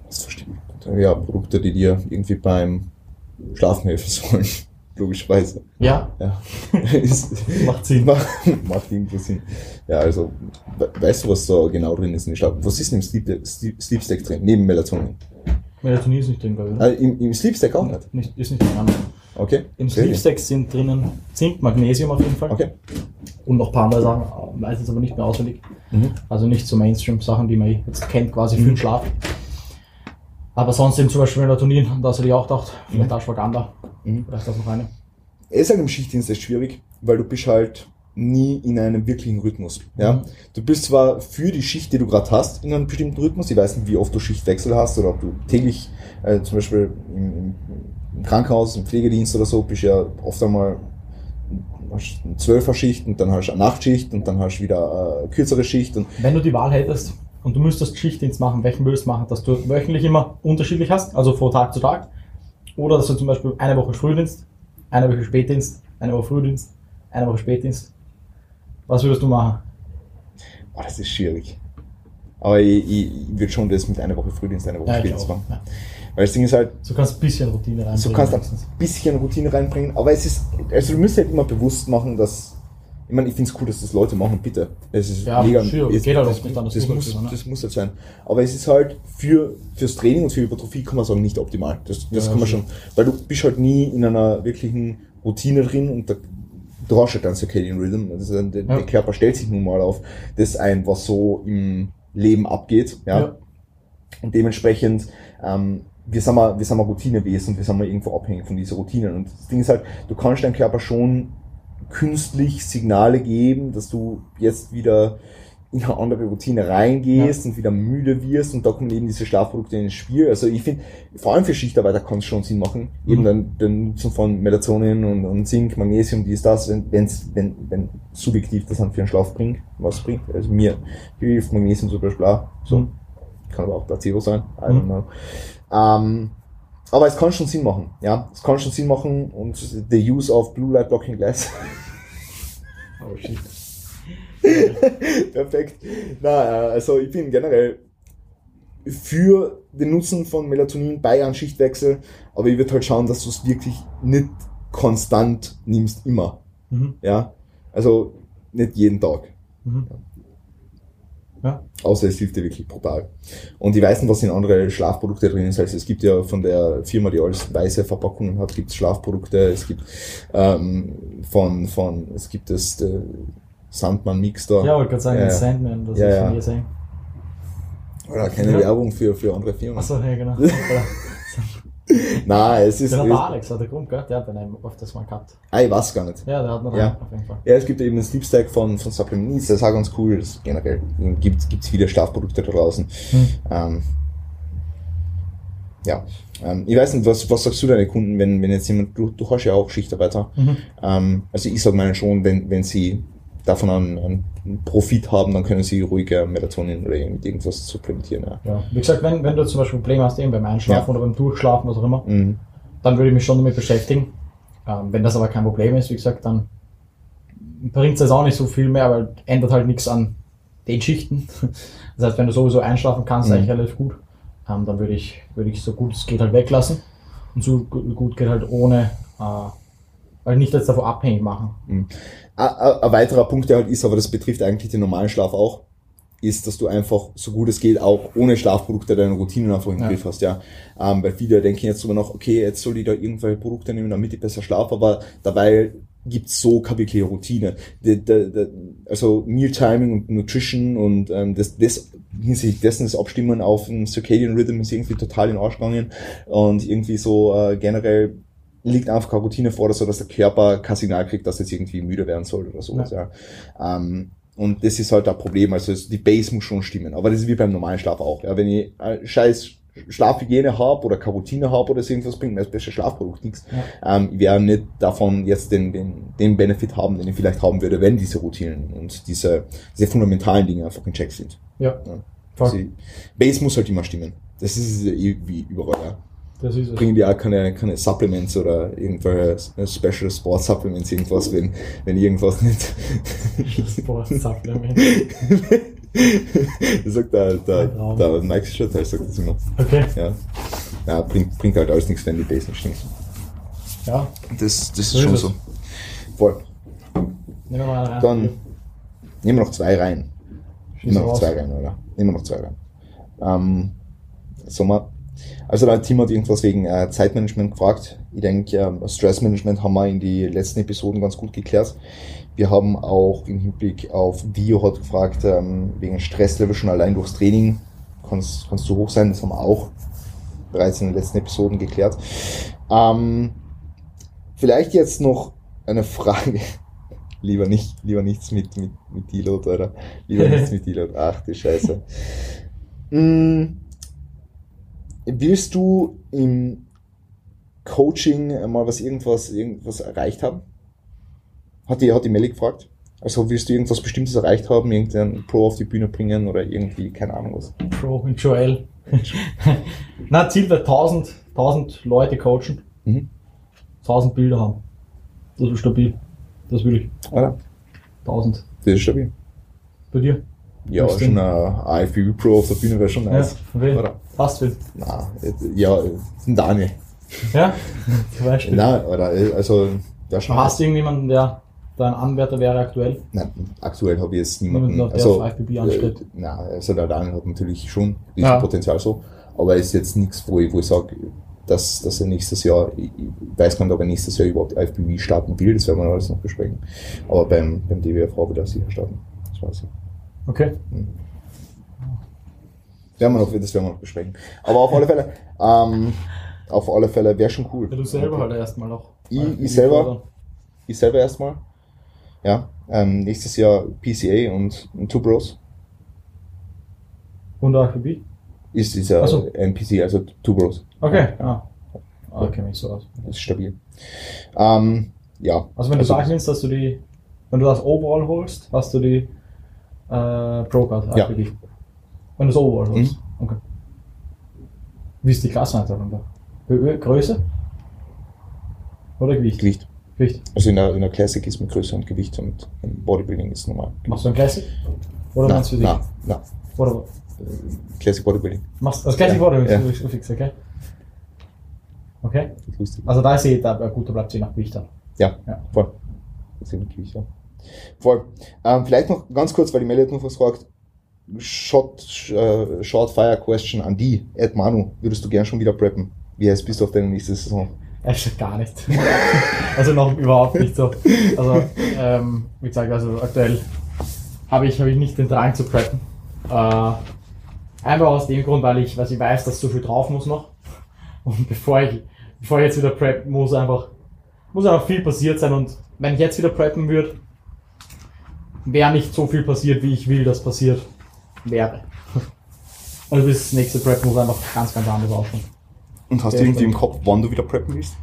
Das verstehe ich. Ja, Produkte, die dir irgendwie beim Schlafen helfen sollen. Logischerweise. Ja, Ja. Macht Sinn. macht, macht irgendwo Sinn. Ja, also, we- weißt du, was da genau drin ist in den Schlaf? Was ist denn im Sleep, Sleep, Sleep Stack drin? Neben Melatonin? Melatonin ist nicht drin, glaube ich. Ah, im, Im Sleep Stack auch nicht. Nicht, ist nicht drin. Okay. Im Sleep. Stack sind drinnen Zink, Magnesium auf jeden Fall. Okay. Und noch ein paar andere Sachen, meistens aber nicht mehr auswendig. Mhm. Also nicht so Mainstream-Sachen, die man jetzt kennt, quasi für den Schlaf. Aber sonst eben zum Beispiel Melatonin, da hast du dir auch gedacht, vielleicht Ashwagandha, Mhm. vielleicht das noch eine. Es ist halt im Schichtdienst echt schwierig, weil du bist halt nie in einem wirklichen Rhythmus. Ja? Mhm. Du bist zwar für die Schicht, die du gerade hast, in einem bestimmten Rhythmus. Ich weiß nicht, wie oft du Schichtwechsel hast oder ob du täglich, äh, zum Beispiel im, im, Krankenhaus, im Pflegedienst oder so, bist ja oft einmal eine Zwölfer-Schicht und dann hast du eine Nachtschicht und dann hast du wieder eine kürzere Schicht und Wenn du die Wahl hättest und du müsstest Schichtdienst machen, welchen würdest du machen, dass du wöchentlich immer unterschiedlich hast, also von Tag zu Tag, oder dass du zum Beispiel eine Woche Frühdienst, eine Woche Spätdienst, eine Woche Frühdienst, eine Woche Spätdienst. Was würdest du machen? boah, das ist schwierig. Aber ich, ich, ich würde schon das mit einer Woche Frühdienst, einer Woche ich Spätdienst machen. Ja. Weil das Ding ist halt, So kannst du ein bisschen Routine reinbringen. So kannst du ein bisschen Routine reinbringen, aber es ist, also du musst halt immer bewusst machen, dass, ich meine, ich finde es cool, dass das Leute machen, bitte. Es ist Ja, mega, sure, es, geht das, oft nicht anders, das, muss halt sein, ne? das muss halt sein. Aber es ist halt für, fürs Training und für Hypertrophie kann man sagen, nicht optimal. Das, das Ja, kann man schon, weil du bist halt nie in einer wirklichen Routine drin und da, halt dann Circadian Rhythm, das ein- der, Ja. der Körper stellt sich nun mal auf das ein, was so im Leben abgeht, ja. Ja. Und dementsprechend, ähm, wir sind mal, wir sind mal Routinewesen und wir sind mal irgendwo abhängig von dieser Routine. Und das Ding ist halt, du kannst deinem Körper schon künstlich Signale geben, dass du jetzt wieder in eine andere Routine reingehst und wieder müde wirst und da kommen eben diese Schlafprodukte ins Spiel. Also ich finde, vor allem für Schichtarbeiter kann es schon Sinn machen, eben Mhm. dann den Nutzen von Melatonin und, und Zink, Magnesium, dies, das, wenn, wenn's, wenn, wenn subjektiv das dann für den Schlaf bringt, was bringt. Also mir hilft Magnesium zum Beispiel auch. So. Mhm. Kann aber auch Placebo sein. I Mhm. don't know. Ähm, aber es kann schon Sinn machen, ja. Es kann schon Sinn machen und the use of Blue Light Blocking Glass. Oh shit. Perfekt. Na, äh, also ich bin generell für den Nutzen von Melatonin bei einem Schichtwechsel, aber ich würde halt schauen, dass du es wirklich nicht konstant nimmst, immer. Mhm. Ja. Also nicht jeden Tag. Mhm. Ja. Außer es hilft dir wirklich brutal. Und ich weiß nicht, was in andere Schlafprodukte drin ist. Also es gibt ja von der Firma, die alles weiße Verpackungen hat, gibt es Schlafprodukte. Es gibt ähm, von, von, es gibt das äh, Sandmann Mix da. Ja, wollte gerade sagen, Ja, ja. Sandman, das Ja, ist ja. von ESA. Oder keine Ja. Werbung für, für andere Firmen. Achso, ja, genau. Nein, es ist. Hat der Alex, hat der Grund, gell? Der hat den eben öfters mal gehabt. ah, ich weiß gar nicht. Ja, der hat noch Ja. einen, auf jeden Fall. Ja, es gibt eben den Sleep Stack von, von Supplement Needs, das ist auch ganz cool. Das generell gibt es viele Schlafprodukte da draußen. Hm. Ähm, ja, ähm, ich weiß nicht, was, was sagst du deinen Kunden, wenn, wenn jetzt jemand, du, du hast ja auch Schichtarbeiter. Mhm. Ähm, also ich sage meinen schon, wenn, wenn sie davon einen, einen Profit haben, dann können sie ruhiger Melatonin oder irgend- irgendwas supplementieren. Ja. Ja. Wie gesagt, wenn, wenn du zum Beispiel Probleme hast, eben beim Einschlafen Ja. oder beim Durchschlafen, was auch immer, Mhm. dann würde ich mich schon damit beschäftigen. Ähm, wenn das aber kein Problem ist, wie gesagt, dann bringt es auch nicht so viel mehr, weil ändert halt nichts an den Schichten. Das heißt, wenn du sowieso einschlafen kannst, Mhm. eigentlich relativ gut, ähm, dann würde ich, würde ich so gut es geht halt weglassen. Und so gu- gut geht halt ohne, äh, weil nicht jetzt davon abhängig machen. Ein ein weiterer Punkt, der halt ist, aber das betrifft eigentlich den normalen Schlaf auch, ist, dass du einfach so gut es geht auch ohne Schlafprodukte deine Routinen einfach im Ja. Griff hast, ja. Ähm, weil viele denken jetzt sogar noch, okay, jetzt soll ich da irgendwelche Produkte nehmen, damit ich besser schlafe, aber dabei gibt's so keine Routine. De, de, de, also Meal Timing und Nutrition und ähm, das, das hinsichtlich dessen das Abstimmen auf den Circadian Rhythm ist irgendwie total in Arsch gegangen und irgendwie so äh, generell liegt einfach keine Routine vor, so dass der Körper kein Signal kriegt, dass jetzt irgendwie müde werden soll oder sowas. Ja. Ähm, und das ist halt ein Problem. Also die Base muss schon stimmen. Aber das ist wie beim normalen Schlaf auch. Ja, wenn ich äh, scheiß Schlafhygiene habe oder keine Routine habe oder so irgendwas bringt mir das beste Schlafprodukt nichts. Ja. Ähm, ich werde nicht davon jetzt den, den, den Benefit haben, den ich vielleicht haben würde, wenn diese Routinen und diese, diese fundamentalen Dinge einfach in Check sind. Ja. Ja. Also, Base muss halt immer stimmen. Das ist wie überall. Ja. Ist. Bringen die auch keine, keine Supplements oder irgendwelche Special Sport Supplements, irgendwas, wenn, wenn irgendwas nicht. Sport Supplement. das sagt der, der, der Mike Schottel, sagt das immer. Okay. Ja. Ja, bringt, bringt halt alles nichts, wenn die Base nicht stimmt. Ja. Das, das ist So ist schon es. so. Voll. Nehmen wir mal rein. Dann nehmen wir noch zwei rein. Schieß Immer noch raus. zwei rein, oder? Immer noch zwei rein. Ähm, Sommer. Also der Team hat irgendwas wegen äh, Zeitmanagement gefragt. Ich denke, ähm, Stressmanagement haben wir in die letzten Episoden ganz gut geklärt. Wir haben auch im Hinblick auf Dio hat gefragt, ähm, wegen Stresslevel schon allein durchs Training kannst, kannst du hoch sein. Das haben wir auch bereits in den letzten Episoden geklärt. Ähm, vielleicht jetzt noch eine Frage. Lieber nicht, lieber nichts mit, mit, mit Deload, oder? Lieber nichts mit Deload. Ach, die Scheiße. Mm, willst du im Coaching mal was irgendwas, irgendwas erreicht haben? Hat die, hat die Melly gefragt? Also willst du irgendwas Bestimmtes erreicht haben, irgendeinen Pro auf die Bühne bringen oder irgendwie, keine Ahnung was? Pro und Joel. Na, Ziel wäre 1000, 1000 Leute coachen, Mhm. 1000 Bilder haben. Das ist stabil. Das will ich. Oder? 1000. Das ist stabil. Bei dir? Ja, schon ein AFBU Pro auf der Bühne wäre schon nice. Ja, Passt will. Na, ja, ein Daniel. Ja? Zum Beispiel. Nein, oder, also, der schon. Hast du irgendjemanden, der dein Anwärter wäre aktuell? Nein, aktuell habe ich jetzt niemanden. Niemanden, der also, auf IFBB anstrebt. äh, nein, also der Daniel hat natürlich schon Ja. Potenzial so, aber ist jetzt nichts, wo ich, wo ich sage, dass, dass er nächstes Jahr, ich weiß gar nicht, ob er nächstes Jahr überhaupt IFBB starten will, das werden wir alles noch besprechen. Aber beim, beim DWFV wird er sicher starten. Das weiß ich. Okay. Werden wir noch, das werden wir noch besprechen. Aber auf alle Fälle, ähm, auf alle Fälle wäre schon cool. Ja, du selber halt erstmal noch. Ich- ich selber? fordern. Ich selber erstmal. Ja, ähm, nächstes Jahr PCA und, und Two Bros. Und IFBB? Ist, ist ja so. NPC, also Two Bros. Okay. Ah. Ah, kenne mich so aus. Das ist stabil. Ähm, ja. Also wenn du sagen willst, dass du die, wenn du das Overall holst, hast du die äh, Pro-Card Ja. Wenn du das Overall holst. Okay. Wie ist die Klasseneinteilung da? Größe? Oder Gewicht? Gewicht. Gewicht. Also in der, in der Classic ist mit Größe und Gewicht und im Bodybuilding ist normal. Machst du ein Classic? Oder Na, meinst du dich? na, na. Oder Classic Bodybuilding. machst das Classic Ja, ja. so fix, okay? Okay. Ist. Also da sehe ich da gut, da bleibt sie nach Gewicht dann. Ja, Ja. voll. Das ist Gewicht, ja. Voll. Ähm, vielleicht noch ganz kurz, weil die Melly hat noch was gefragt. Shot, äh, Short Fire Question an die. Ed Manu, würdest du gern schon wieder preppen? Wie heißt bist du auf deine nächste Saison? Echt gar nicht. also noch überhaupt nicht so. Also, ähm, wie gesagt, also aktuell habe ich, habe ich nicht den Drang zu preppen. Äh, einfach aus dem Grund, weil ich, weil ich weiß, dass so viel drauf muss noch. Und bevor ich, bevor ich jetzt wieder preppen muss, einfach, muss einfach viel passiert sein. Und wenn ich jetzt wieder preppen würde, wäre nicht so viel passiert, wie ich will, dass passiert wäre. Also bis das nächste Prep muss einfach ganz, ganz anders ausschauen. Und hast du irgendwie im. Kopf, wann du wieder preppen willst?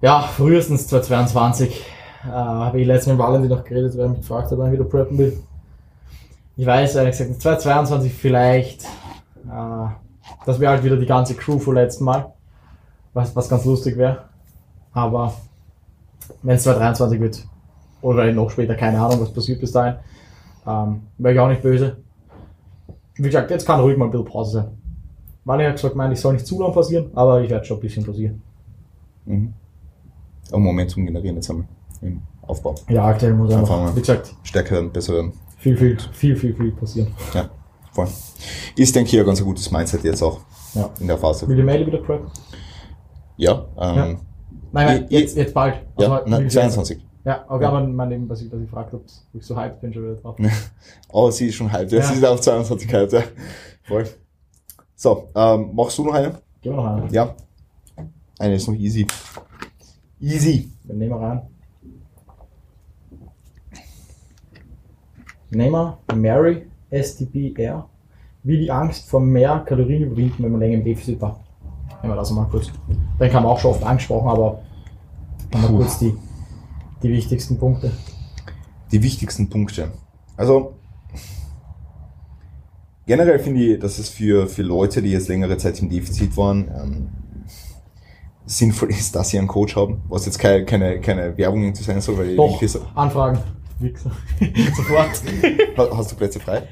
Ja, frühestens 2022. Äh, habe ich letztens mit Valentin noch geredet, weil er mich gefragt hat, wann ich wieder preppen will. Ich weiß, ehrlich gesagt, 2022 vielleicht. Äh, das wäre halt wieder die ganze Crew vom letzten Mal. Was, was ganz lustig wäre. Aber wenn es 2023 wird, oder noch später, keine Ahnung, was passiert bis dahin, ähm, wäre ich auch nicht böse wie gesagt, jetzt kann ruhig mal ein bisschen Pause sein. Weil hat gesagt ich soll nicht zu lang passieren, aber ich werde schon ein bisschen passieren. Mhm. Einen Moment zum Generieren jetzt einmal im Aufbau. Ja, aktuell muss einfach, wie gesagt, stärker werden, besser werden. Viel, viel, viel, viel, viel passieren. Ja, voll. Ist, denke ich, ein ganz gutes Mindset jetzt auch ja. in der Phase. Will die Mail wieder cracken? Ja, ähm, ja. Nein, nein, jetzt, jetzt bald. Ja, also, nein, 22. Ja, aber ja. man, man eben, was ich, was ich fragt, ob ich so hyped bin schon wieder drauf. oh, sie ist schon hyped. Ja. Sie ist auf 22 hyped, ja. Voll. So, ähm, machst du noch eine? Gehen wir noch eine. Ja. Eine ist noch easy. Easy. Dann nehmen wir rein. Nehmen wir Mary STBR. Wie die Angst vor mehr Kalorien überwinden, wenn man länger im Defizit war. Nehmen wir das mal kurz. Dann kann man auch schon oft angesprochen, aber mal kurz die die wichtigsten Punkte. Die wichtigsten Punkte. Also, generell finde ich, dass es für, für Leute, die jetzt längere Zeit im Defizit waren, ähm, sinnvoll ist, dass sie einen Coach haben, was jetzt keine, keine, keine Werbung irgendwie sein soll, weil ich Doch, irgendwie so, Anfragen. Wichser. Sofort. Ha- hast du Plätze frei?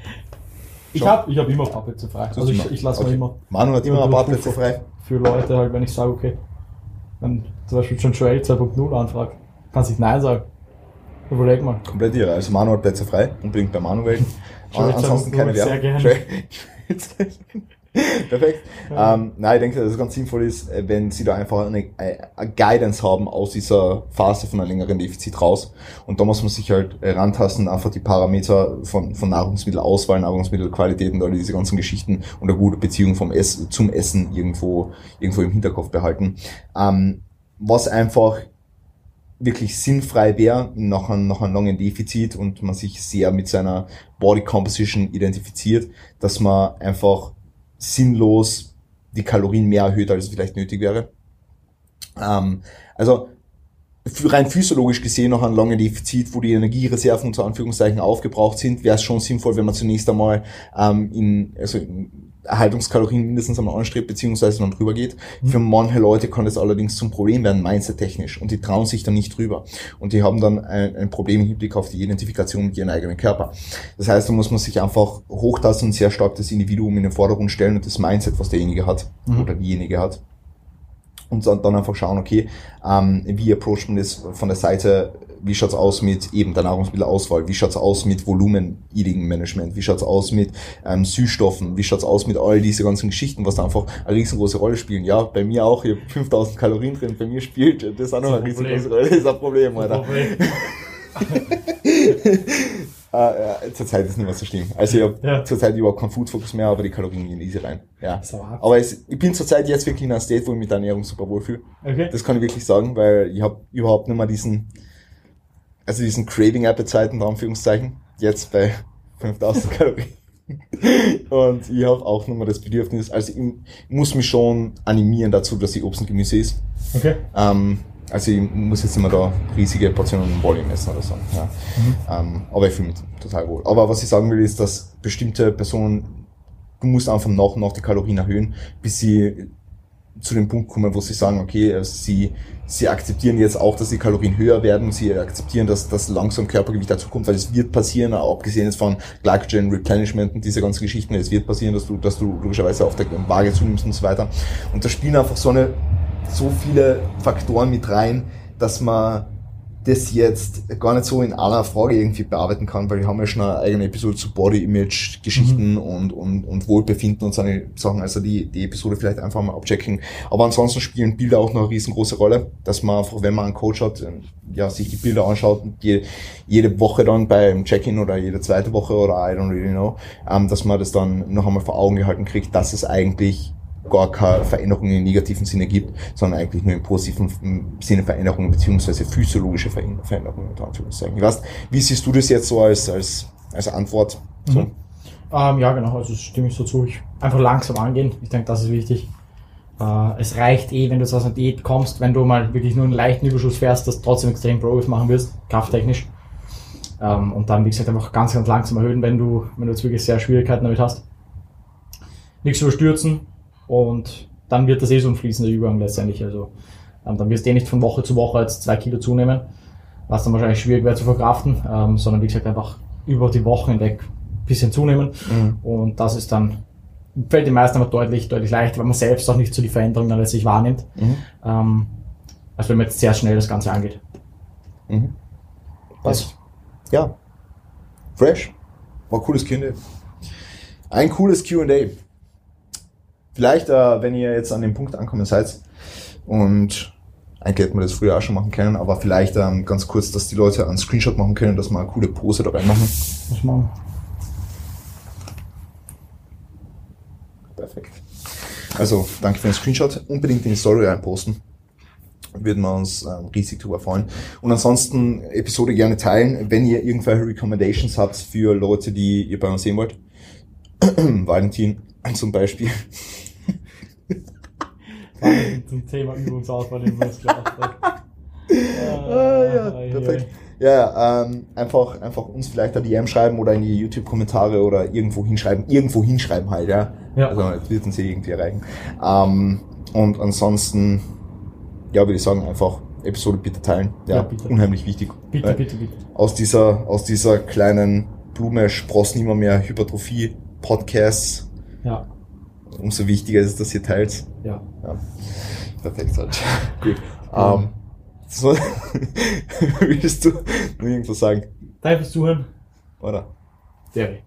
Ich Schon. habe ich hab immer Parkplätze frei. hast Also ich, ich lasse Okay. mir immer Manu hat immer ein paar Plätze frei. für Leute halt, wenn ich sage, okay, wenn zum Beispiel schon Joel 2.0 anfragt, kannst du nicht Nein sagen. Überleg mal. Komplett irre. Also Manu hat Plätze frei, unbedingt bei Manu. Joel An- Ansonsten 2.0 keine sehr Werbung. Perfekt. Ähm, nein, ich denke, dass es ganz sinnvoll ist, äh, wenn Sie da einfach eine, eine eine Guidance haben aus dieser Phase von einem längeren Defizit raus. Und da muss man sich halt äh, rantasten, einfach die Parameter von, von Nahrungsmittelauswahl, Nahrungsmittelqualität und all diese ganzen Geschichten und eine gute Beziehung vom Ess, zum Essen irgendwo, irgendwo im Hinterkopf behalten. Ähm, was einfach wirklich sinnfrei wäre nach einem, nach einem langen Defizit und man sich sehr mit seiner Body Composition identifiziert, dass man einfach sinnlos die Kalorien mehr erhöht, als es vielleicht nötig wäre. Ähm, also rein physiologisch gesehen nach einem langen Defizit, wo die Energiereserven unter Anführungszeichen aufgebraucht sind, wäre es schon sinnvoll, wenn man zunächst einmal ähm, in, also in Erhaltungskalorien mindestens einmal anstrebt, beziehungsweise dann drüber geht. Für manche Leute kann das allerdings zum Problem werden, mindset-technisch, und die trauen sich dann nicht drüber. Und die haben dann ein, ein Problem im Hinblick auf die Identifikation mit ihrem eigenen Körper. Das heißt, da muss man sich einfach hochtasten und sehr stark das Individuum in den Vordergrund stellen und das Mindset, was derjenige hat, Mhm. oder diejenige hat und dann, dann einfach schauen, okay, ähm, wie approacht man das von der Seite, wie schaut's aus mit eben der Nahrungsmittelauswahl, wie schaut's aus mit Volumen-Eating-Management, wie schaut's aus mit ähm, Süßstoffen, wie schaut's aus mit all diese ganzen Geschichten, was da einfach eine riesengroße Rolle spielen. Ja, bei mir auch, ich hab 5000 Kalorien drin, bei mir spielt das auch noch eine ein riesengroße Rolle, das ist ein Problem, Alter. Äh, ja, zurzeit ist nicht mehr so schlimm. Also ich habe Ja. zurzeit überhaupt keinen Food-Fokus mehr, aber die Kalorien gehen easy rein. Ja. Aber es, ich bin zurzeit jetzt wirklich in einem State, wo ich mit der Ernährung super wohl fühle. Okay. Das kann ich wirklich sagen, weil ich habe überhaupt nicht mehr diesen, also diesen Craving-Appetite in Anführungszeichen, jetzt bei 5000 Kalorien. Und ich habe auch nochmal das Bedürfnis, also ich muss mich schon animieren dazu, dass ich Obst und Gemüse ist. Okay. Ähm, also ich muss jetzt immer da riesige Portionen Volume essen oder so. Ja. Ähm, aber ich fühle mich total wohl. Aber was ich sagen will, ist, dass bestimmte Personen, du musst einfach nach und nach die Kalorien erhöhen, bis sie zu dem Punkt kommen, wo sie sagen, okay, äh, sie, sie akzeptieren jetzt auch, dass die Kalorien höher werden, sie akzeptieren, dass das langsam Körpergewicht dazu kommt, weil es wird passieren, abgesehen jetzt von Glycogen Replenishment und diese ganzen Geschichten, es wird passieren, dass du, dass du logischerweise auf der Waage zunimmst und so weiter. Und da spielen einfach so eine, so viele Faktoren mit rein, dass man das jetzt gar nicht so in einer Frage irgendwie bearbeiten kann, weil wir haben ja schon eine eigene Episode zu Body Image Geschichten und, und, und Wohlbefinden und so eine Sachen, also die, die Episode vielleicht einfach mal abchecken. Aber ansonsten spielen Bilder auch noch eine riesengroße Rolle, dass man einfach, wenn man einen Coach hat, ja, sich die Bilder anschaut und jede, jede Woche dann beim Check-in oder jede zweite Woche oder I don't really know, ähm, dass man das dann noch einmal vor Augen gehalten kriegt, dass es eigentlich gar keine Veränderungen im negativen Sinne gibt, sondern eigentlich nur im positiven Sinne Veränderungen beziehungsweise physiologische Veränder- Veränderungen unter Anführungszeichen. Ich wie siehst du das jetzt so als, als, als Antwort? So? Mhm. Ähm, ja, genau, also stimme ich so zu. Ich einfach langsam angehen. Ich denke, das ist wichtig. Äh, es reicht eh, wenn du aus einer Diät kommst, wenn du mal wirklich nur einen leichten Überschuss fährst, dass du trotzdem extrem Progress machen wirst, krafttechnisch. Ähm, und dann, wie gesagt, einfach ganz, ganz langsam erhöhen, wenn du, wenn du jetzt wirklich sehr Schwierigkeiten damit hast. Nichts überstürzen und dann wird das eh so ein fließender Übergang letztendlich. Also ähm, dann wirst du eh nicht von Woche zu Woche jetzt zwei Kilo zunehmen, was dann wahrscheinlich schwierig wäre zu verkraften, ähm, sondern wie gesagt einfach über die Woche hinweg ein bisschen zunehmen. Mhm. Und das ist dann, fällt den meisten aber deutlich, deutlich leichter, weil man selbst auch nicht so die Veränderungen dann letztlich wahrnimmt, Mhm. ähm, als wenn man jetzt sehr schnell das Ganze angeht. Mhm. Passt. Ja. Fresh. War cooles Q&A. Ein cooles Q&A. Vielleicht, äh, wenn ihr jetzt an dem Punkt ankommen seid und Eigentlich hätten wir das früher auch schon machen können, aber vielleicht ähm, ganz kurz, dass die Leute einen Screenshot machen können, dass wir eine coole Pose da reinmachen. Was machen? Perfekt. Also, danke für den Screenshot. Unbedingt in die Story reinposten. Würden wir uns ähm, riesig drüber freuen. Und ansonsten Episode gerne teilen, wenn ihr irgendwelche Recommendations habt für Leute, die ihr bei uns sehen wollt. Valentin zum Beispiel. Zum Thema Übungsauswahl in Muskeln. Ah, ja, perfekt. Ja, ähm, einfach, einfach uns vielleicht eine DM schreiben oder in die YouTube-Kommentare oder irgendwo hinschreiben. Irgendwo hinschreiben halt, ja. Ja. Also, jetzt wird uns hier irgendwie erreichen. Ähm, und ansonsten, ja, würde ich sagen, einfach Episode bitte teilen. Ja, Ja, bitte. unheimlich wichtig. Bitte, bitte, bitte. Aus dieser, aus dieser kleinen Blume sprossen immer mehr Hypertrophie-Podcasts. Ja, Umso wichtiger ist es, dass ihr teilt. ja. Ja, perfekt halt. Gut. Ähm, so, willst du nur irgendwas sagen? Danke fürs Zuhören. Oder? Derry.